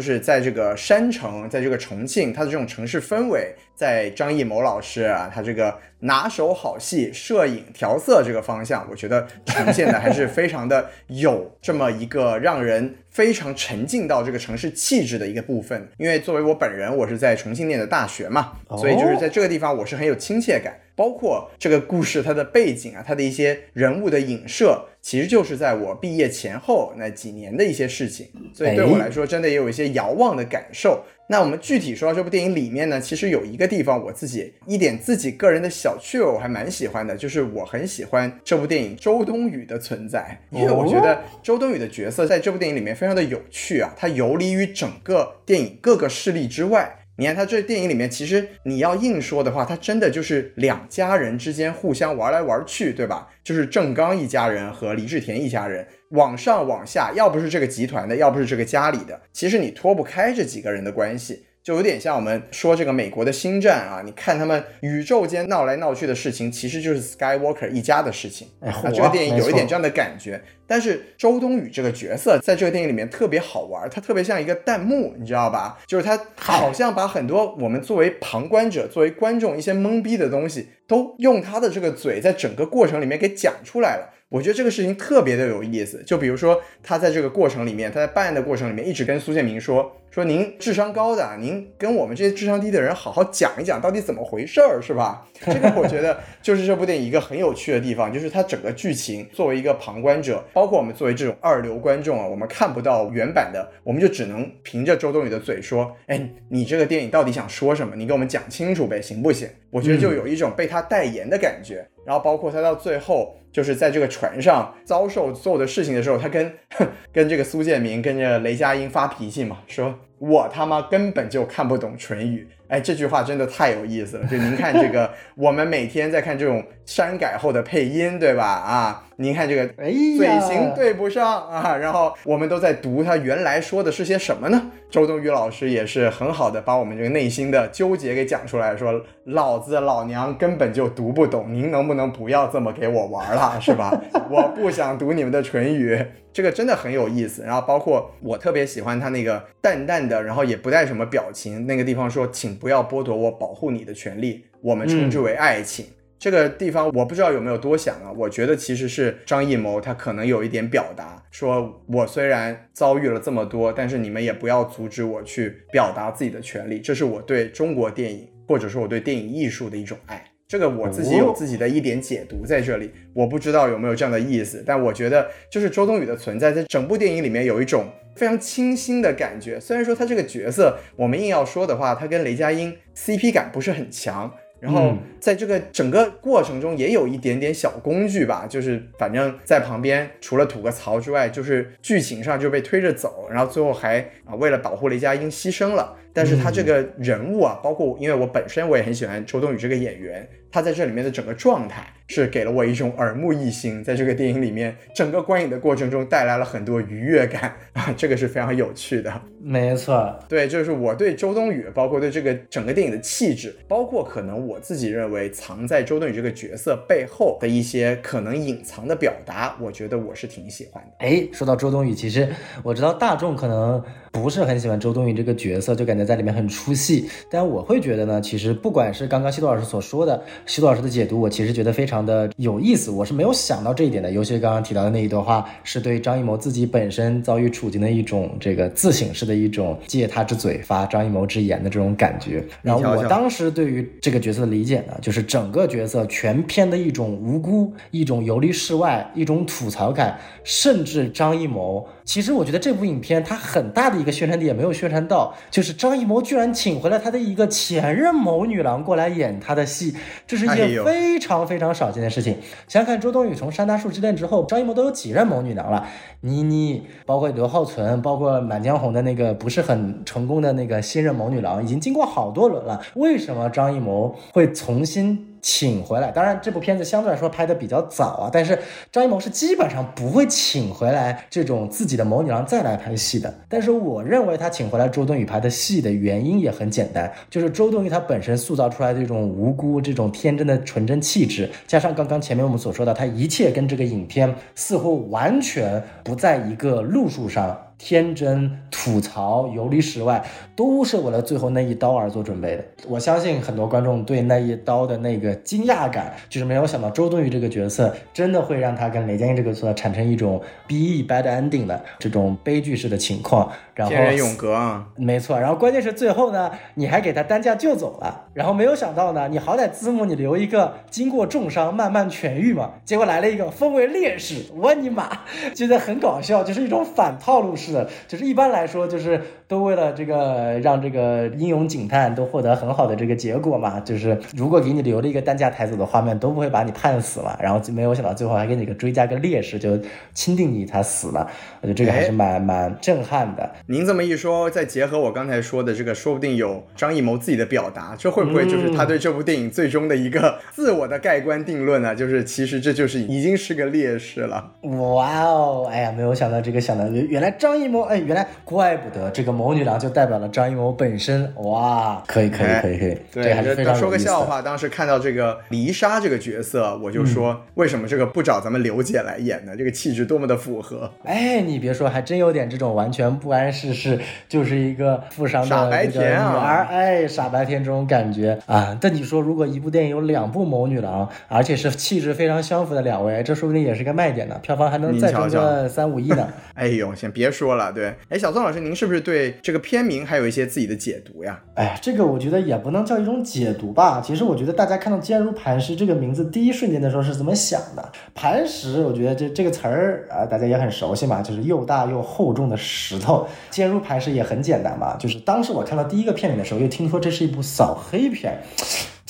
是在这个山城，在这个重庆，它的这种城市氛围，在张艺谋老师啊，他这个拿手好戏，摄影调色这个方向，我觉得呈现的还是非常的有这么一个让人。非常沉浸到这个城市气质的一个部分，因为作为我本人，我是在重庆念的大学嘛，所以就是在这个地方，我是很有亲切感。包括这个故事它的背景啊，它的一些人物的影射，其实就是在我毕业前后那几年的一些事情，所以对我来说，真的也有一些遥望的感受。那我们具体说到这部电影里面呢，其实有一个地方我自己一点自己个人的小趣味，我还蛮喜欢的，就是我很喜欢这部电影周冬雨的存在，因为我觉得周冬雨的角色在这部电影里面非常的有趣啊，她游离于整个电影各个势力之外。你看他这电影里面，其实你要硬说的话，他真的就是两家人之间互相玩来玩去，对吧？就是郑刚一家人和李志田一家人，往上往下，要不是这个集团的，要不是这个家里的，其实你脱不开这几个人的关系。就有点像我们说这个美国的星战啊，你看他们宇宙间闹来闹去的事情，其实就是 Skywalker 一家的事情。啊，这个电影有一点这样的感觉。但是周冬雨这个角色在这个电影里面特别好玩，她特别像一个弹幕，你知道吧？就是她好像把很多我们作为旁观者、作为观众一些懵逼的东西，都用她的这个嘴在整个过程里面给讲出来了。我觉得这个事情特别的有意思。就比如说他在这个过程里面，他在办案的过程里面，一直跟苏建明说。说您智商高的，您跟我们这些智商低的人好好讲一讲，到底怎么回事儿，是吧？这个我觉得就是这部电影一个很有趣的地方，就是它整个剧情作为一个旁观者，包括我们作为这种二流观众啊，我们看不到原版的，我们就只能凭着周冬雨的嘴说，哎，你这个电影到底想说什么？你给我们讲清楚呗，行不行？我觉得就有一种被他代言的感觉。然后包括他到最后。就是在这个船上遭受所有的事情的时候，他跟 跟这个苏建明跟着雷佳音发脾气嘛，说我他妈根本就看不懂唇语。哎，这句话真的太有意思了。就您看这个，我们每天在看这种删改后的配音，对吧？啊，您看这个嘴型对不上啊，然后我们都在读他原来说的是些什么呢？周冬雨老师也是很好的把我们这个内心的纠结给讲出来，说老子老娘根本就读不懂，您能不能不要这么给我玩了，是吧？我不想读你们的唇语。这个真的很有意思，然后包括我特别喜欢他那个淡淡的，然后也不带什么表情那个地方说，请不要剥夺我保护你的权利，我们称之为爱情。这个地方我不知道有没有多想啊，我觉得其实是张艺谋他可能有一点表达，说我虽然遭遇了这么多，但是你们也不要阻止我去表达自己的权利，这是我对中国电影或者说我对电影艺术的一种爱。这个我自己有自己的一点解读在这里，我不知道有没有这样的意思，但我觉得就是周冬雨的存在，在整部电影里面有一种非常清新的感觉。虽然说她这个角色，我们硬要说的话，她跟雷佳音 CP 感不是很强。然后在这个整个过程中，也有一点点小工具吧，就是反正在旁边除了吐个槽之外，就是剧情上就被推着走，然后最后还啊为了保护雷佳音牺牲了。但是他这个人物啊，包括因为我本身我也很喜欢周冬雨这个演员。他在这里面的整个状态是给了我一种耳目一新，在这个电影里面，整个观影的过程中带来了很多愉悦感啊，这个是非常有趣的。没错，对，就是我对周冬雨，包括对这个整个电影的气质，包括可能我自己认为藏在周冬雨这个角色背后的一些可能隐藏的表达，我觉得我是挺喜欢的。哎，说到周冬雨，其实我知道大众可能不是很喜欢周冬雨这个角色，就感觉在里面很出戏，但我会觉得呢，其实不管是刚刚西多老师所说的。西渡老师的解读，我其实觉得非常的有意思。我是没有想到这一点的，尤其是刚刚提到的那一段话，是对张艺谋自己本身遭遇处境的一种这个自省式的一种借他之嘴发张艺谋之言的这种感觉。然后我当时对于这个角色的理解呢，就是整个角色全篇的一种无辜，一种游离世外，一种吐槽感，甚至张艺谋。其实我觉得这部影片它很大的一个宣传点没有宣传到，就是张艺谋居然请回了他的一个前任谋女郎过来演他的戏，这是一件非常非常少见的事情。想想看，周冬雨从《山楂树之恋》之后，张艺谋都有几任谋女郎了？倪妮，包括刘浩存，包括《满江红》的那个不是很成功的那个新任谋女郎，已经经过好多轮了。为什么张艺谋会重新？请回来，当然这部片子相对来说拍的比较早啊，但是张艺谋是基本上不会请回来这种自己的谋女郎再来拍戏的。但是我认为他请回来周冬雨拍的戏的原因也很简单，就是周冬雨她本身塑造出来的这种无辜、这种天真的纯真气质，加上刚刚前面我们所说的，她一切跟这个影片似乎完全不在一个路数上。天真吐槽游离室外，都是为了最后那一刀而做准备的。我相信很多观众对那一刀的那个惊讶感，就是没有想到周冬雨这个角色真的会让他跟雷佳音这个角色产生一种 be bad ending 的这种悲剧式的情况。天人永隔啊，没错。然后关键是最后呢，你还给他担架救走了。然后没有想到呢，你好歹字幕你留一个经过重伤慢慢痊愈嘛，结果来了一个封为烈士。我尼玛，觉得很搞笑，就是一种反套路式的。就是一般来说，就是都为了这个让这个英勇警探都获得很好的这个结果嘛。就是如果给你留了一个担架抬走的画面，都不会把你判死嘛。然后没有想到最后还给你个追加个烈士，就钦定你他死了。我觉得这个还是蛮 蛮震撼的。您这么一说，再结合我刚才说的这个，说不定有张艺谋自己的表达，这会不会就是他对这部电影最终的一个自我的盖棺定论呢？就是其实这就是已经是个烈士了。哇哦，哎呀，没有想到这个，想到原来张艺谋，哎，原来怪不得这个谋女郎就代表了张艺谋本身。哇，可以可以可以可以，对，还是非常说个笑话，当时看到这个黎莎这个角色，我就说为什么这个不找咱们刘姐来演呢？这个气质多么的符合。哎，你别说，还真有点这种完全不谙世事。就是一个富商的这个女儿，哎，傻白甜这种感觉啊。但你说，如果一部电影有两部谋女郎，而且是气质非常相符的两位，这说不定也是个卖点呢，票房还能再挣个三五亿呢。哎呦，先别说说了。对，哎，小宋老师，您是不是对这个片名还有一些自己的解读呀？哎，这个我觉得也不能叫一种解读吧。其实我觉得大家看到“坚如磐石”这个名字第一瞬间的时候是怎么想的？磐石，我觉得这这个词儿啊，大家也很熟悉嘛，就是又大又厚重的石头。坚如磐石也很简单嘛，就是当时我看到第一个片名的时候，又听说这是一部扫黑片。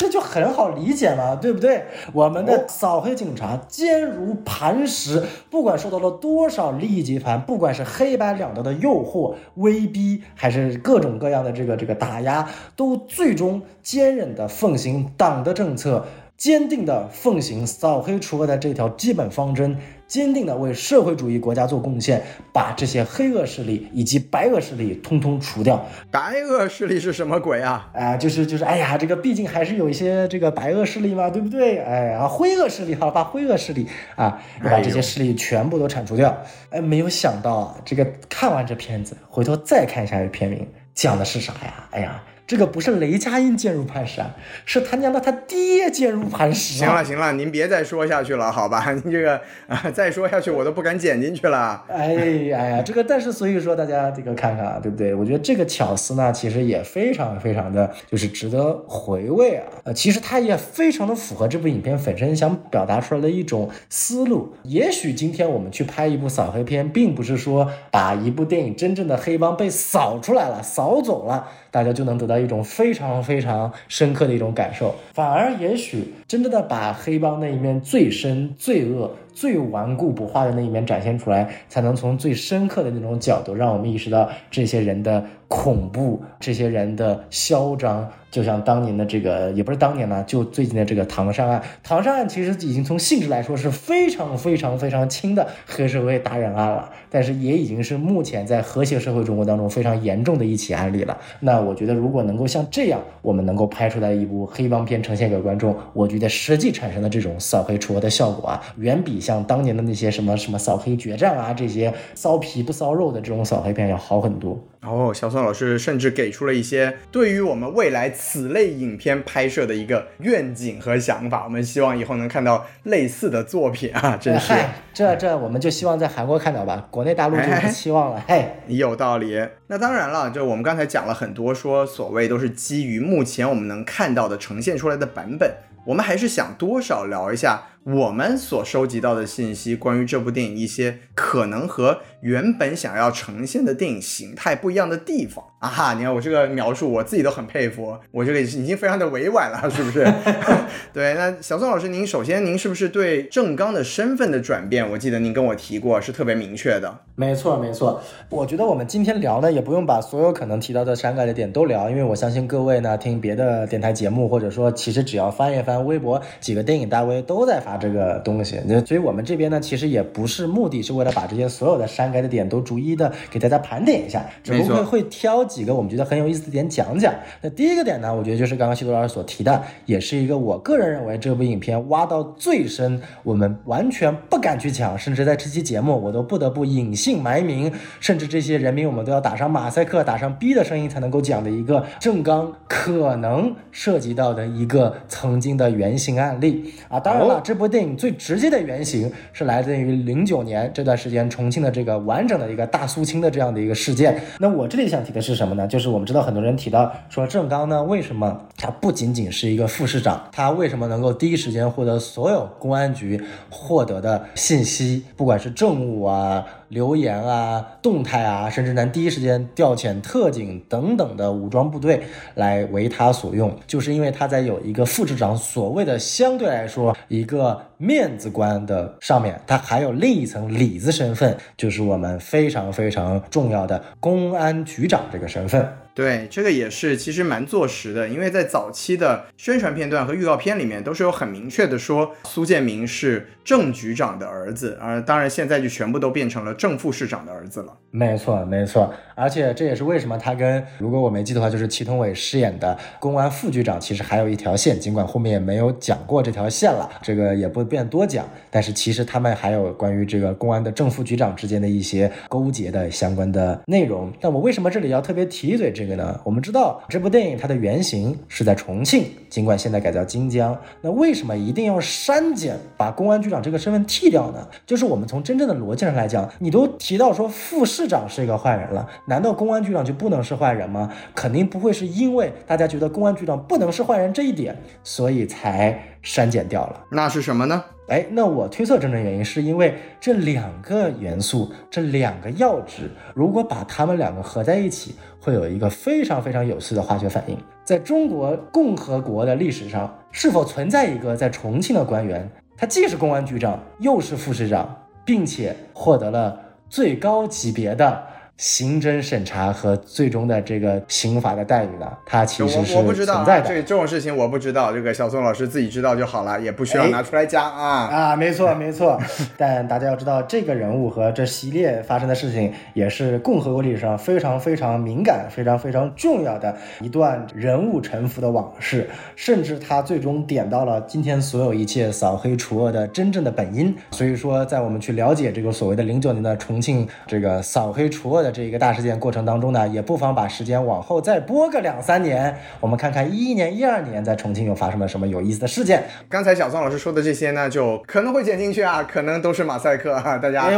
这就很好理解嘛，对不对？我们的扫黑警察坚如磐石，不管受到了多少利益集团，不管是黑白两道的诱惑、威逼，还是各种各样的这个这个打压，都最终坚韧的奉行党的政策，坚定的奉行扫黑除恶的这条基本方针。坚定的为社会主义国家做贡献，把这些黑恶势力以及白恶势力通通除掉。白恶势力是什么鬼啊？啊，就是就是，哎呀，这个毕竟还是有一些这个白恶势力嘛，对不对？哎呀，灰恶势力，好把灰恶势力啊，把这些势力全部都铲除掉。哎，没有想到啊，这个看完这片子，回头再看一下这片名，讲的是啥呀？哎呀。这个不是雷佳音坚如磐石啊，是他娘的他爹坚如磐石。行了行了，您别再说下去了，好吧？您这个啊，再说下去我都不敢剪进去了。哎哎呀，这个但是所以说大家这个看看啊，对不对？我觉得这个巧思呢，其实也非常非常的就是值得回味啊。呃，其实它也非常的符合这部影片本身想表达出来的一种思路。也许今天我们去拍一部扫黑片，并不是说把一部电影真正的黑帮被扫出来了、扫走了。大家就能得到一种非常非常深刻的一种感受，反而也许真正的把黑帮那一面最深、最恶。最顽固不化的那一面展现出来，才能从最深刻的那种角度，让我们意识到这些人的恐怖，这些人的嚣张。就像当年的这个，也不是当年呢，就最近的这个唐山案。唐山案其实已经从性质来说是非常非常非常轻的黑社会打人案了，但是也已经是目前在和谐社会中国当中非常严重的一起案例了。那我觉得，如果能够像这样，我们能够拍出来一部黑帮片呈现给观众，我觉得实际产生的这种扫黑除恶的效果啊，远比。像当年的那些什么什么扫黑决战啊，这些骚皮不骚肉的这种扫黑片要好很多。哦，小宋老师甚至给出了一些对于我们未来此类影片拍摄的一个愿景和想法。我们希望以后能看到类似的作品啊，真是。这这，我们就希望在韩国看到吧，国内大陆就不期望了。嘿，有道理。那当然了，就我们刚才讲了很多，说所谓都是基于目前我们能看到的呈现出来的版本。我们还是想多少聊一下我们所收集到的信息，关于这部电影一些可能和原本想要呈现的电影形态不一样的地方啊！哈，你看我这个描述，我自己都很佩服，我这个已经非常的委婉了，是不是？对，那小宋老师，您首先您是不是对郑刚的身份的转变，我记得您跟我提过是特别明确的？没错，没错。我觉得我们今天聊呢，也不用把所有可能提到的删改的点都聊，因为我相信各位呢听别的电台节目，或者说其实只要翻一翻。微博几个电影大 V 都在发这个东西，那所以我们这边呢，其实也不是目的是为了把这些所有的删改的点都逐一的给大家盘点一下，只不过会挑几个我们觉得很有意思的点讲讲。那第一个点呢，我觉得就是刚刚西多老师所提的，也是一个我个人认为这部影片挖到最深，我们完全不敢去讲，甚至在这期节目我都不得不隐姓埋名，甚至这些人名我们都要打上马赛克、打上 B 的声音才能够讲的一个正刚可能涉及到的一个曾经。的原型案例啊，当然了，这这部电影最直接的原型是来自于零九年这段时间重庆的这个完整的一个大肃清的这样的一个事件。那我这里想提的是什么呢？就是我们知道很多人提到说郑刚呢，为什么他不仅仅是一个副市长，他为什么能够第一时间获得所有公安局获得的信息，不管是政务啊。留言啊，动态啊，甚至能第一时间调遣特警等等的武装部队来为他所用，就是因为他在有一个副市长所谓的相对来说一个面子官的上面，他还有另一层里子身份，就是我们非常非常重要的公安局长这个身份。对，这个也是其实蛮坐实的，因为在早期的宣传片段和预告片里面都是有很明确的说苏建明是郑局长的儿子，而当然现在就全部都变成了郑副市长的儿子了。没错，没错，而且这也是为什么他跟如果我没记的话，就是祁同伟饰演的公安副局长其实还有一条线，尽管后面也没有讲过这条线了，这个也不便多讲。但是其实他们还有关于这个公安的正副局长之间的一些勾结的相关的内容。但我为什么这里要特别提一嘴？这个呢？我们知道这部电影它的原型是在重庆，尽管现在改叫金江。那为什么一定要删减，把公安局长这个身份剃掉呢？就是我们从真正的逻辑上来讲，你都提到说副市长是一个坏人了，难道公安局长就不能是坏人吗？肯定不会是因为大家觉得公安局长不能是坏人这一点，所以才删减掉了。那是什么呢？哎，那我推测真正原因是因为这两个元素，这两个药质，如果把它们两个合在一起，会有一个非常非常有趣的化学反应。在中国共和国的历史上，是否存在一个在重庆的官员，他既是公安局长，又是副市长，并且获得了最高级别的？刑侦审查和最终的这个刑法的待遇呢？它其实是存在的。这这种事情我不知道，这个小宋老师自己知道就好了，也不需要拿出来讲啊啊！没错没错，但大家要知道，这个人物和这系列发生的事情，也是共和国历史上非常非常敏感、非常非常重要的一段人物沉浮的往事，甚至他最终点到了今天所有一切扫黑除恶的真正的本因。所以说，在我们去了解这个所谓的零九年的重庆这个扫黑除恶的。这一个大事件过程当中呢，也不妨把时间往后再拨个两三年，我们看看一一年、一二年在重庆又发生了什么有意思的事件。刚才小宋老师说的这些呢，就可能会剪进去啊，可能都是马赛克啊，大家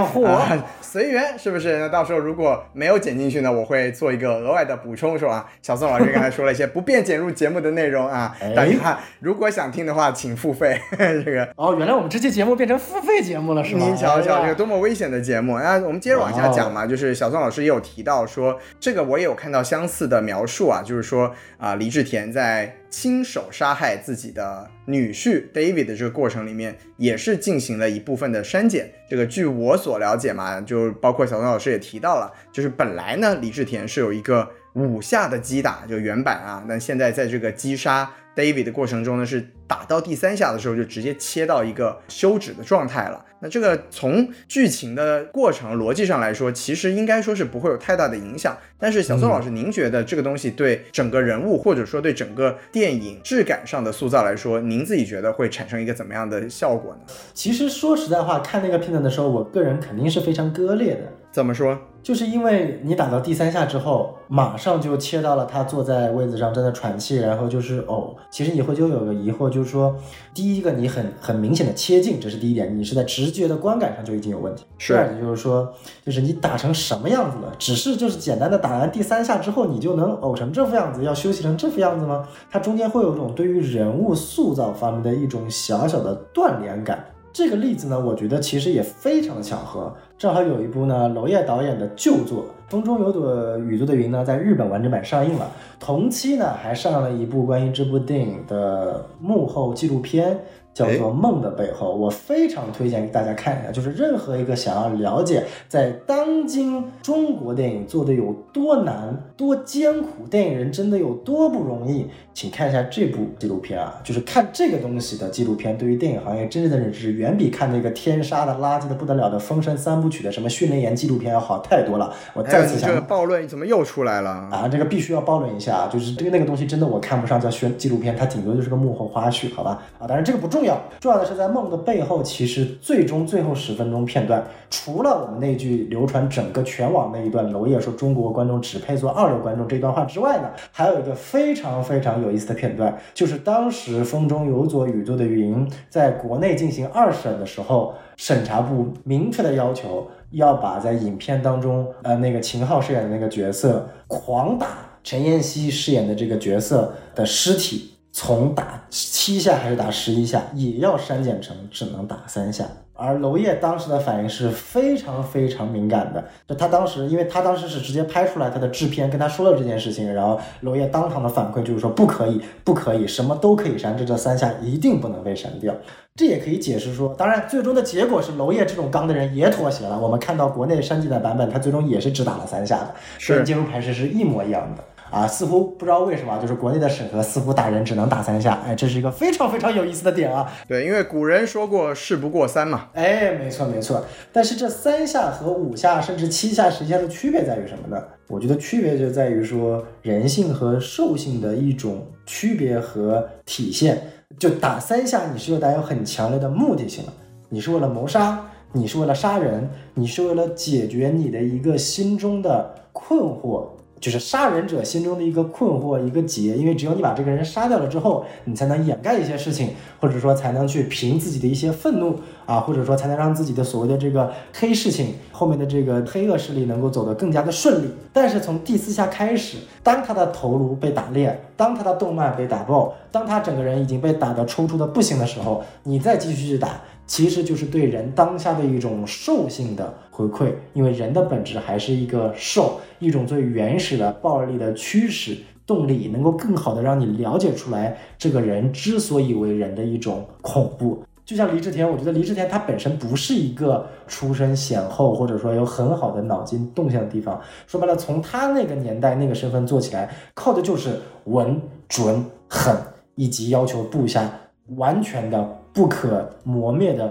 随缘是不是？那到时候如果没有剪进去呢，我会做一个额外的补充，是吧？小宋老师刚才说了一些不便剪入节目的内容啊，大家如果想听的话，请付费。这个哦，原来我们这期节目变成付费节目了，是吗？您瞧瞧，这个多么危险的节目！啊，我们接着往下讲嘛，就是小宋老师。也有提到说，这个我也有看到相似的描述啊，就是说啊，李志田在亲手杀害自己的女婿 David 的这个过程里面，也是进行了一部分的删减。这个据我所了解嘛，就包括小东老师也提到了，就是本来呢，李志田是有一个五下的击打，就原版啊，那现在在这个击杀。David 的过程中呢，是打到第三下的时候就直接切到一个休止的状态了。那这个从剧情的过程逻辑上来说，其实应该说是不会有太大的影响。但是小宋老师，您觉得这个东西对整个人物或者说对整个电影质感上的塑造来说，您自己觉得会产生一个怎么样的效果呢？其实说实在话，看那个片段的时候，我个人肯定是非常割裂的。怎么说？就是因为你打到第三下之后，马上就切到了他坐在位子上正在喘气，然后就是呕。其实你会就有个疑惑，就是说，第一个你很很明显的切近，这是第一点，你是在直觉的观感上就已经有问题。第二点就是说，就是你打成什么样子了？只是就是简单的打完第三下之后，你就能呕成这副样子，要休息成这副样子吗？它中间会有一种对于人物塑造方面的一种小小的断联感。这个例子呢，我觉得其实也非常的巧合。正好有一部呢，娄烨导演的旧作《风中有朵雨做的云》呢，在日本完整版上映了。同期呢，还上了一部关于这部电影的幕后纪录片。叫做《梦的背后》，我非常推荐给大家看一下。就是任何一个想要了解在当今中国电影做的有多难、多艰苦，电影人真的有多不容易，请看一下这部纪录片啊！就是看这个东西的纪录片，对于电影行业真正的认知，远比看那个天杀的垃圾的不得了的《封神三部曲》的什么训练营纪录片要好太多了。我再次想，这个暴论怎么又出来了啊？这个必须要暴论一下，就是这个那个东西真的我看不上叫宣纪录片，它顶多就是个幕后花絮，好吧？啊，当然这个不重。重要，重要的是在梦的背后，其实最终最后十分钟片段，除了我们那句流传整个全网那一段娄烨说中国观众只配做二流观众这段话之外呢，还有一个非常非常有意思的片段，就是当时风中有朵雨做的云在国内进行二审的时候，审查部明确的要求要把在影片当中呃那个秦昊饰演的那个角色狂打陈妍希饰演的这个角色的尸体。从打七下还是打十一下，也要删减成只能打三下。而娄烨当时的反应是非常非常敏感的，就他当时，因为他当时是直接拍出来他的制片跟他说了这件事情，然后娄烨当场的反馈就是说不可以，不可以，什么都可以删，这这三下一定不能被删掉。这也可以解释说，当然最终的结果是娄烨这种刚的人也妥协了。我们看到国内删减的版本，他最终也是只打了三下的，跟进入排时是一模一样的。啊，似乎不知道为什么，就是国内的审核似乎打人只能打三下，哎，这是一个非常非常有意思的点啊。对，因为古人说过事不过三嘛。哎，没错没错。但是这三下和五下甚至七下实际上的区别在于什么呢？我觉得区别就在于说人性和兽性的一种区别和体现。就打三下，你是有带有很强烈的目的性的，你是为了谋杀，你是为了杀人，你是为了解决你的一个心中的困惑。就是杀人者心中的一个困惑、一个结，因为只有你把这个人杀掉了之后，你才能掩盖一些事情，或者说才能去平自己的一些愤怒啊，或者说才能让自己的所谓的这个黑事情后面的这个黑恶势力能够走得更加的顺利。但是从第四下开始，当他的头颅被打裂，当他的动脉被打爆，当他整个人已经被打得抽搐的不行的时候，你再继续去打。其实就是对人当下的一种兽性的回馈，因为人的本质还是一个兽，一种最原始的暴力的驱使动力，能够更好的让你了解出来这个人之所以为人的一种恐怖。就像黎志田，我觉得黎志田他本身不是一个出身显厚或者说有很好的脑筋动向的地方，说白了，从他那个年代那个身份做起来，靠的就是稳、准、狠，以及要求部下完全的。不可磨灭的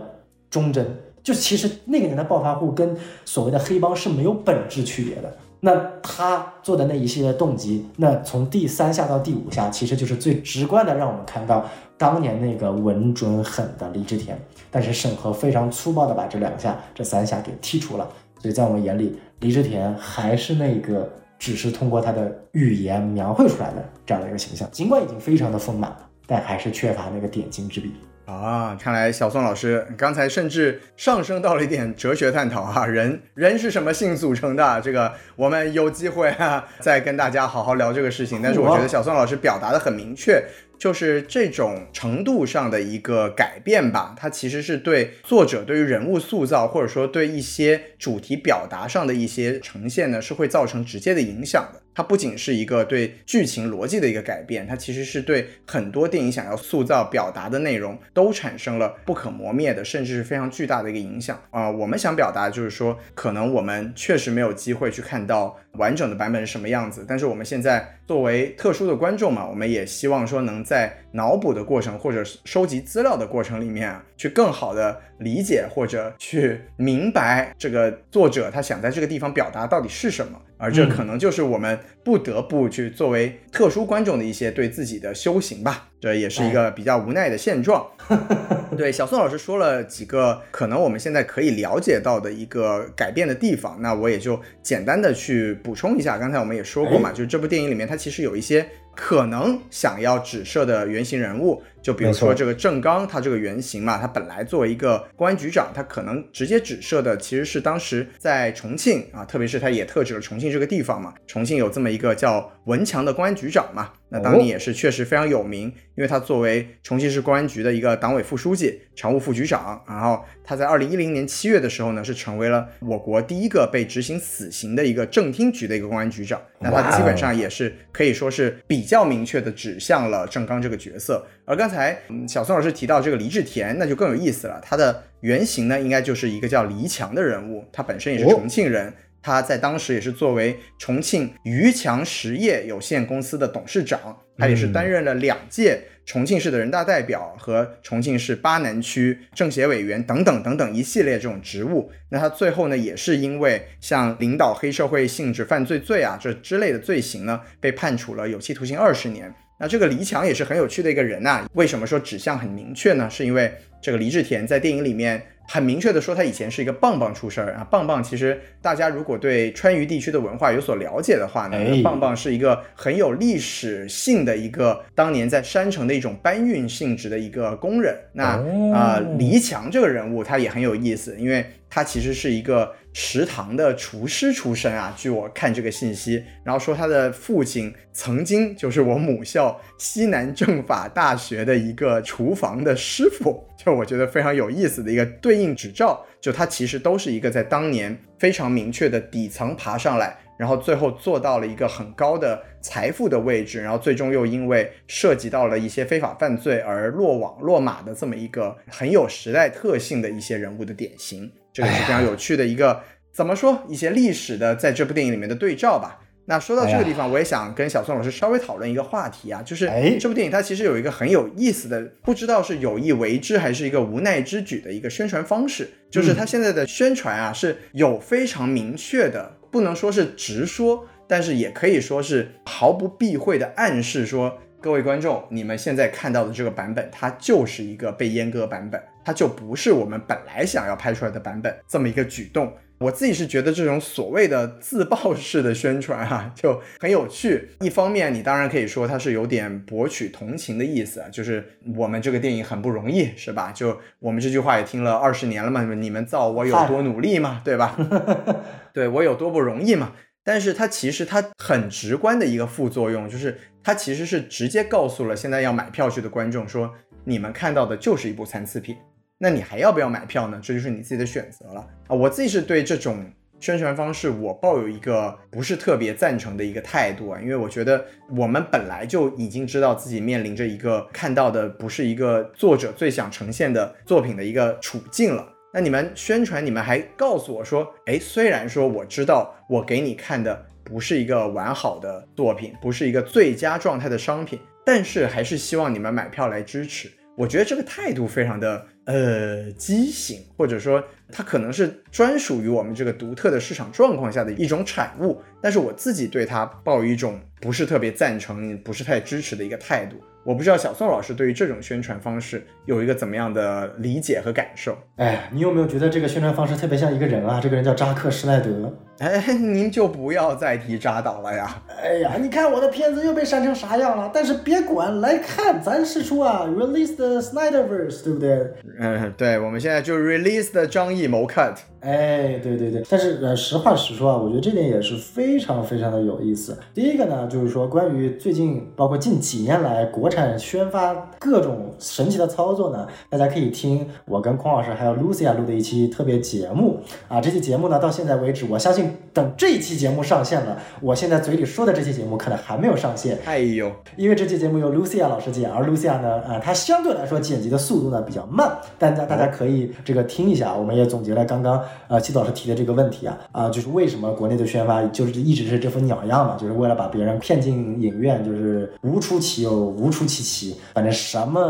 忠贞，就其实那个年代暴发户跟所谓的黑帮是没有本质区别的。那他做的那一系列动机，那从第三下到第五下，其实就是最直观的让我们看到当年那个稳准狠的李志田。但是审核非常粗暴的把这两下、这三下给剔除了。所以在我们眼里，李志田还是那个只是通过他的语言描绘出来的这样的一个形象，尽管已经非常的丰满了，但还是缺乏那个点睛之笔。啊，看来小宋老师刚才甚至上升到了一点哲学探讨啊，人人是什么性组成的？这个我们有机会啊再跟大家好好聊这个事情。但是我觉得小宋老师表达的很明确。就是这种程度上的一个改变吧，它其实是对作者对于人物塑造，或者说对一些主题表达上的一些呈现呢，是会造成直接的影响的。它不仅是一个对剧情逻辑的一个改变，它其实是对很多电影想要塑造表达的内容都产生了不可磨灭的，甚至是非常巨大的一个影响啊。我们想表达就是说，可能我们确实没有机会去看到完整的版本是什么样子，但是我们现在作为特殊的观众嘛，我们也希望说能。在脑补的过程或者收集资料的过程里面啊，去更好的理解或者去明白这个作者他想在这个地方表达到底是什么。而这可能就是我们不得不去作为特殊观众的一些对自己的修行吧，这也是一个比较无奈的现状。对，小宋老师说了几个可能我们现在可以了解到的一个改变的地方，那我也就简单的去补充一下。刚才我们也说过嘛，就是这部电影里面它其实有一些可能想要指涉的原型人物。就比如说这个郑刚，他这个原型嘛，他本来作为一个公安局长，他可能直接指涉的其实是当时在重庆啊，特别是他也特指了重庆这个地方嘛。重庆有这么一个叫文强的公安局长嘛，那当年也是确实非常有名，因为他作为重庆市公安局的一个党委副书记、常务副局长，然后他在二零一零年七月的时候呢，是成为了我国第一个被执行死刑的一个正厅局的一个公安局长。那他基本上也是可以说是比较明确的指向了郑刚这个角色。而刚才嗯小宋老师提到这个黎志田，那就更有意思了。他的原型呢，应该就是一个叫黎强的人物，他本身也是重庆人，他在当时也是作为重庆渝强实业有限公司的董事长，他也是担任了两届重庆市的人大代表和重庆市巴南区政协委员等等等等一系列这种职务。那他最后呢，也是因为像领导黑社会性质犯罪罪啊这之类的罪行呢，被判处了有期徒刑二十年。那这个黎强也是很有趣的一个人呐。为什么说指向很明确呢？是因为这个黎志田在电影里面很明确的说，他以前是一个棒棒出身啊。棒棒其实大家如果对川渝地区的文化有所了解的话呢，棒棒是一个很有历史性的一个当年在山城的一种搬运性质的一个工人。那啊，黎强这个人物他也很有意思，因为他其实是一个。食堂的厨师出身啊，据我看这个信息，然后说他的父亲曾经就是我母校西南政法大学的一个厨房的师傅，就我觉得非常有意思的一个对应指照，就它其实都是一个在当年非常明确的底层爬上来，然后最后做到了一个很高的财富的位置，然后最终又因为涉及到了一些非法犯罪而落网落马的这么一个很有时代特性的一些人物的典型。这个是非常有趣的一个，怎么说一些历史的在这部电影里面的对照吧。那说到这个地方，我也想跟小宋老师稍微讨论一个话题啊，就是这部电影它其实有一个很有意思的，不知道是有意为之还是一个无奈之举的一个宣传方式，就是它现在的宣传啊是有非常明确的，不能说是直说，但是也可以说是毫不避讳的暗示说，各位观众，你们现在看到的这个版本，它就是一个被阉割版本。它就不是我们本来想要拍出来的版本，这么一个举动。我自己是觉得这种所谓的自爆式的宣传啊，就很有趣。一方面，你当然可以说它是有点博取同情的意思啊，就是我们这个电影很不容易，是吧？就我们这句话也听了二十年了嘛，你们造我有多努力嘛，对吧？对我有多不容易嘛？但是它其实它很直观的一个副作用，就是它其实是直接告诉了现在要买票去的观众说，你们看到的就是一部残次品。那你还要不要买票呢？这就是你自己的选择了啊！我自己是对这种宣传方式，我抱有一个不是特别赞成的一个态度啊，因为我觉得我们本来就已经知道自己面临着一个看到的不是一个作者最想呈现的作品的一个处境了。那你们宣传，你们还告诉我说，哎，虽然说我知道我给你看的不是一个完好的作品，不是一个最佳状态的商品，但是还是希望你们买票来支持。我觉得这个态度非常的。呃，畸形，或者说它可能是专属于我们这个独特的市场状况下的一种产物，但是我自己对它抱有一种不是特别赞成、不是太支持的一个态度。我不知道小宋老师对于这种宣传方式有一个怎么样的理解和感受？哎，你有没有觉得这个宣传方式特别像一个人啊？这个人叫扎克施奈德。哎，您就不要再提扎导了呀！哎呀，你看我的片子又被删成啥样了？但是别管，来看咱是说啊，release the Snyderverse，对不对？嗯，对，我们现在就 release the 张艺谋 cut。哎，对对对，但是呃，实话实说啊，我觉得这点也是非常非常的有意思。第一个呢，就是说关于最近包括近几年来国产宣发各种神奇的操作呢，大家可以听我跟孔老师还有 Lucia 录的一期特别节目啊。这期节目呢，到现在为止，我相信等这一期节目上线了，我现在嘴里说的这期节目可能还没有上线。哎呦，因为这期节目由 Lucia 老师剪，而 Lucia 呢，呃，她相对来说剪辑的速度呢比较慢，但大大家可以这个听一下，我们也总结了刚刚。呃，季老师提的这个问题啊，啊，就是为什么国内的宣发就是一直是这副鸟样嘛，就是为了把别人骗进影院，就是无出其右，无出其奇，反正什么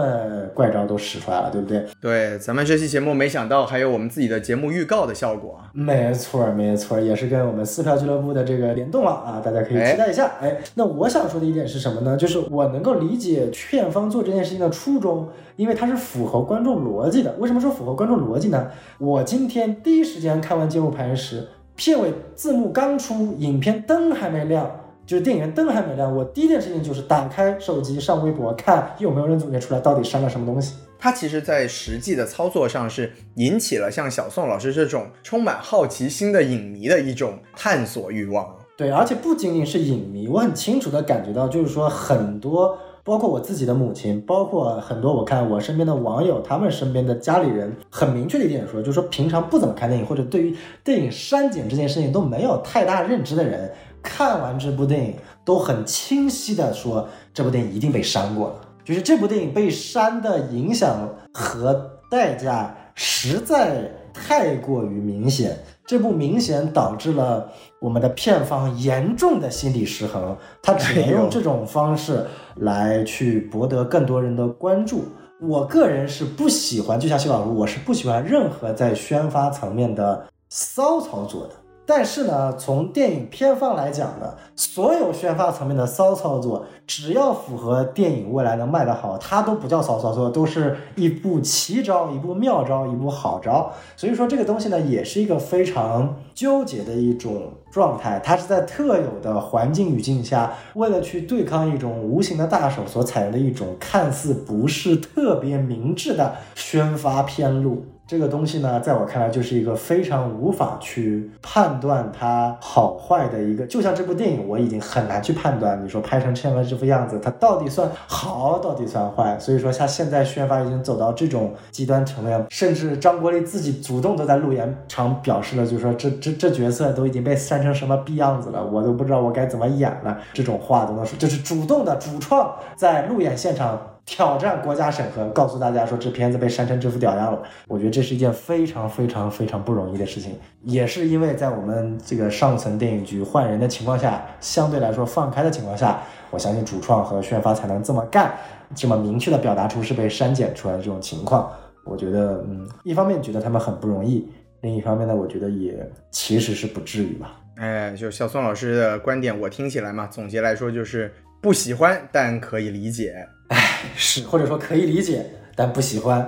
怪招都使出来了，对不对？对，咱们这期节目没想到还有我们自己的节目预告的效果啊。没错，没错，也是跟我们撕票俱乐部的这个联动了啊，大家可以期待一下。哎，那我想说的一点是什么呢？就是我能够理解片方做这件事情的初衷。因为它是符合观众逻辑的。为什么说符合观众逻辑呢？我今天第一时间看完节目排时，片尾字幕刚出，影片灯还没亮，就是电影院灯还没亮，我第一件事情就是打开手机上微博看有没有人总结出来到底删了什么东西。它其实，在实际的操作上是引起了像小宋老师这种充满好奇心的影迷的一种探索欲望。对，而且不仅仅是影迷，我很清楚的感觉到，就是说很多。包括我自己的母亲，包括很多我看我身边的网友，他们身边的家里人，很明确的一点说，就是说平常不怎么看电影，或者对于电影删减这件事情都没有太大认知的人，看完这部电影都很清晰的说，这部电影一定被删过了，就是这部电影被删的影响和代价实在太过于明显。这部明显导致了我们的片方严重的心理失衡，他只能用这种方式来去博得更多人的关注。我个人是不喜欢，就像谢老师，我是不喜欢任何在宣发层面的骚操作的。但是呢，从电影片方来讲呢，所有宣发层面的骚操作，只要符合电影未来能卖得好，它都不叫骚操作，都是一步奇招，一步妙招，一步好招。所以说这个东西呢，也是一个非常纠结的一种状态。它是在特有的环境语境下，为了去对抗一种无形的大手所采用的一种看似不是特别明智的宣发偏路。这个东西呢，在我看来就是一个非常无法去判断它好坏的一个，就像这部电影，我已经很难去判断。你说拍成现在这副样子，它到底算好，到底算坏？所以说，像现在宣发已经走到这种极端层面，甚至张国立自己主动都在路演场表示了，就是说这这这角色都已经被删成什么逼样子了，我都不知道我该怎么演了。这种话都能说，就是主动的主创在路演现场。挑战国家审核，告诉大家说这片子被删成这副屌样了。我觉得这是一件非常非常非常不容易的事情，也是因为在我们这个上层电影局换人的情况下，相对来说放开的情况下，我相信主创和宣发才能这么干，这么明确的表达出是被删减出来的这种情况。我觉得，嗯，一方面觉得他们很不容易，另一方面呢，我觉得也其实是不至于吧。哎，就小宋老师的观点，我听起来嘛，总结来说就是不喜欢，但可以理解。哎，是或者说可以理解，但不喜欢，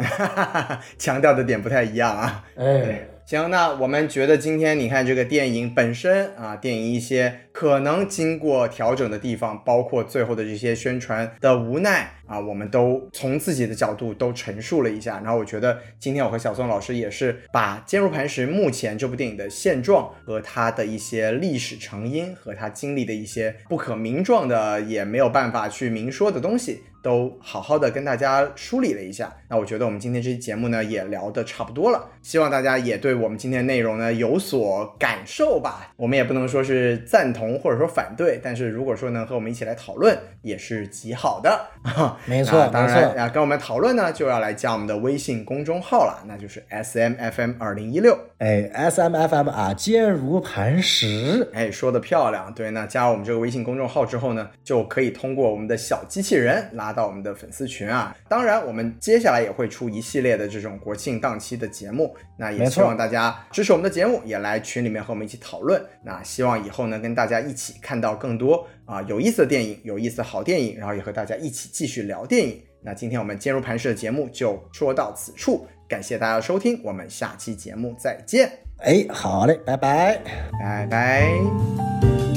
强调的点不太一样啊。哎，行，那我们觉得今天你看这个电影本身啊，电影一些可能经过调整的地方，包括最后的这些宣传的无奈啊，我们都从自己的角度都陈述了一下。然后我觉得今天我和小宋老师也是把《坚如磐石》目前这部电影的现状和它的一些历史成因和它经历的一些不可名状的也没有办法去明说的东西。都好好的跟大家梳理了一下，那我觉得我们今天这期节目呢也聊得差不多了，希望大家也对我们今天内容呢有所感受吧。我们也不能说是赞同或者说反对，但是如果说能和我们一起来讨论，也是极好的。没错，当然啊，跟我们讨论呢就要来加我们的微信公众号了，那就是 S M F M 二零一六。哎，S M F M 啊，坚如磐石。哎，说的漂亮。对，那加我们这个微信公众号之后呢，就可以通过我们的小机器人拉。到我们的粉丝群啊，当然我们接下来也会出一系列的这种国庆档期的节目，那也希望大家支持我们的节目，也来群里面和我们一起讨论。那希望以后能跟大家一起看到更多啊有意思的电影，有意思的好电影，然后也和大家一起继续聊电影。那今天我们坚如磐石的节目就说到此处，感谢大家的收听，我们下期节目再见。哎，好嘞，拜拜，拜拜。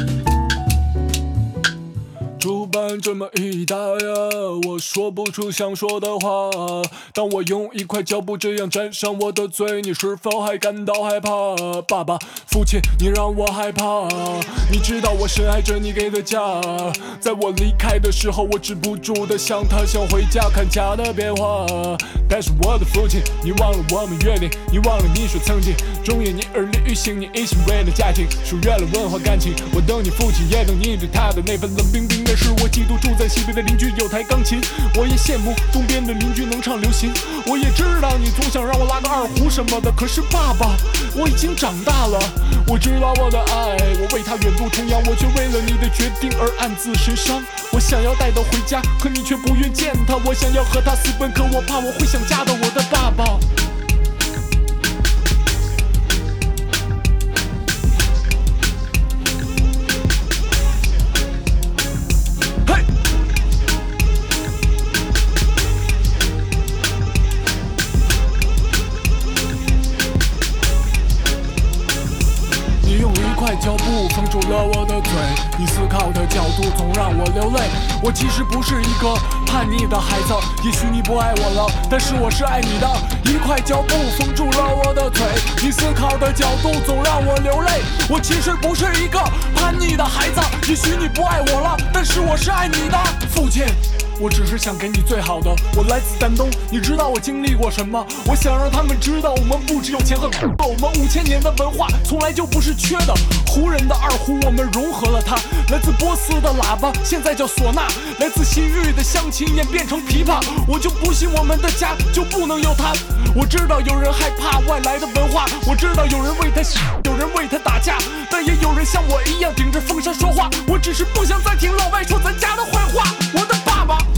这么一打呀，我说不出想说的话。当我用一块胶布这样粘上我的嘴，你是否还感到害怕？爸爸，父亲，你让我害怕。你知道我深爱着你给的家，在我离开的时候，我止不住的想他，想回家看家的变化。但是我的父亲，你忘了我们约定，你忘了你说曾经忠言逆耳利于行，你一心为了家庭疏远了文化感情。我等你父亲，也等你对他的那份冷冰冰的。是我我嫉妒住在西边的邻居有台钢琴，我也羡慕东边的邻居能唱流行。我也知道你总想让我拉个二胡什么的，可是爸爸，我已经长大了。我知道我的爱，我为他远渡重洋，我却为了你的决定而暗自神伤。我想要带他回家，可你却不愿见他。我想要和他私奔，可我怕我会想家的，我的爸爸。了我的嘴，你思考的角度总让我流泪。我其实不是一个叛逆的孩子，也许你不爱我了，但是我是爱你的。一块胶布封住了我的嘴，你思考的角度总让我流泪。我其实不是一个叛逆的孩子，也许你不爱我了，但是我是爱你的，父亲。我只是想给你最好的。我来自丹东，你知道我经历过什么？我想让他们知道，我们不只有钱和土，我们五千年的文化从来就不是缺的。胡人的二胡，我们融合了它。来自波斯的喇叭，现在叫唢呐。来自西域的乡琴，演变成琵琶。我就不信我们的家就不能有它。我知道有人害怕外来的文化，我知道有人为他 有人为他打架，但也有人像我一样顶着风沙说话。我只是不想再听老外说咱家的坏话。我的爸爸。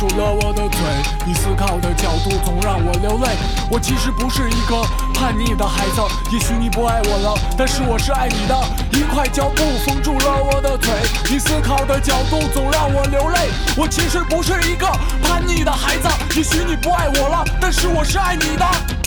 住了我的嘴，你思考的角度总让我流泪。我其实不是一个叛逆的孩子，也许你不爱我了，但是我是爱你的。一块胶布封住了我的嘴，你思考的角度总让我流泪。我其实不是一个叛逆的孩子，也许你不爱我了，但是我是爱你的。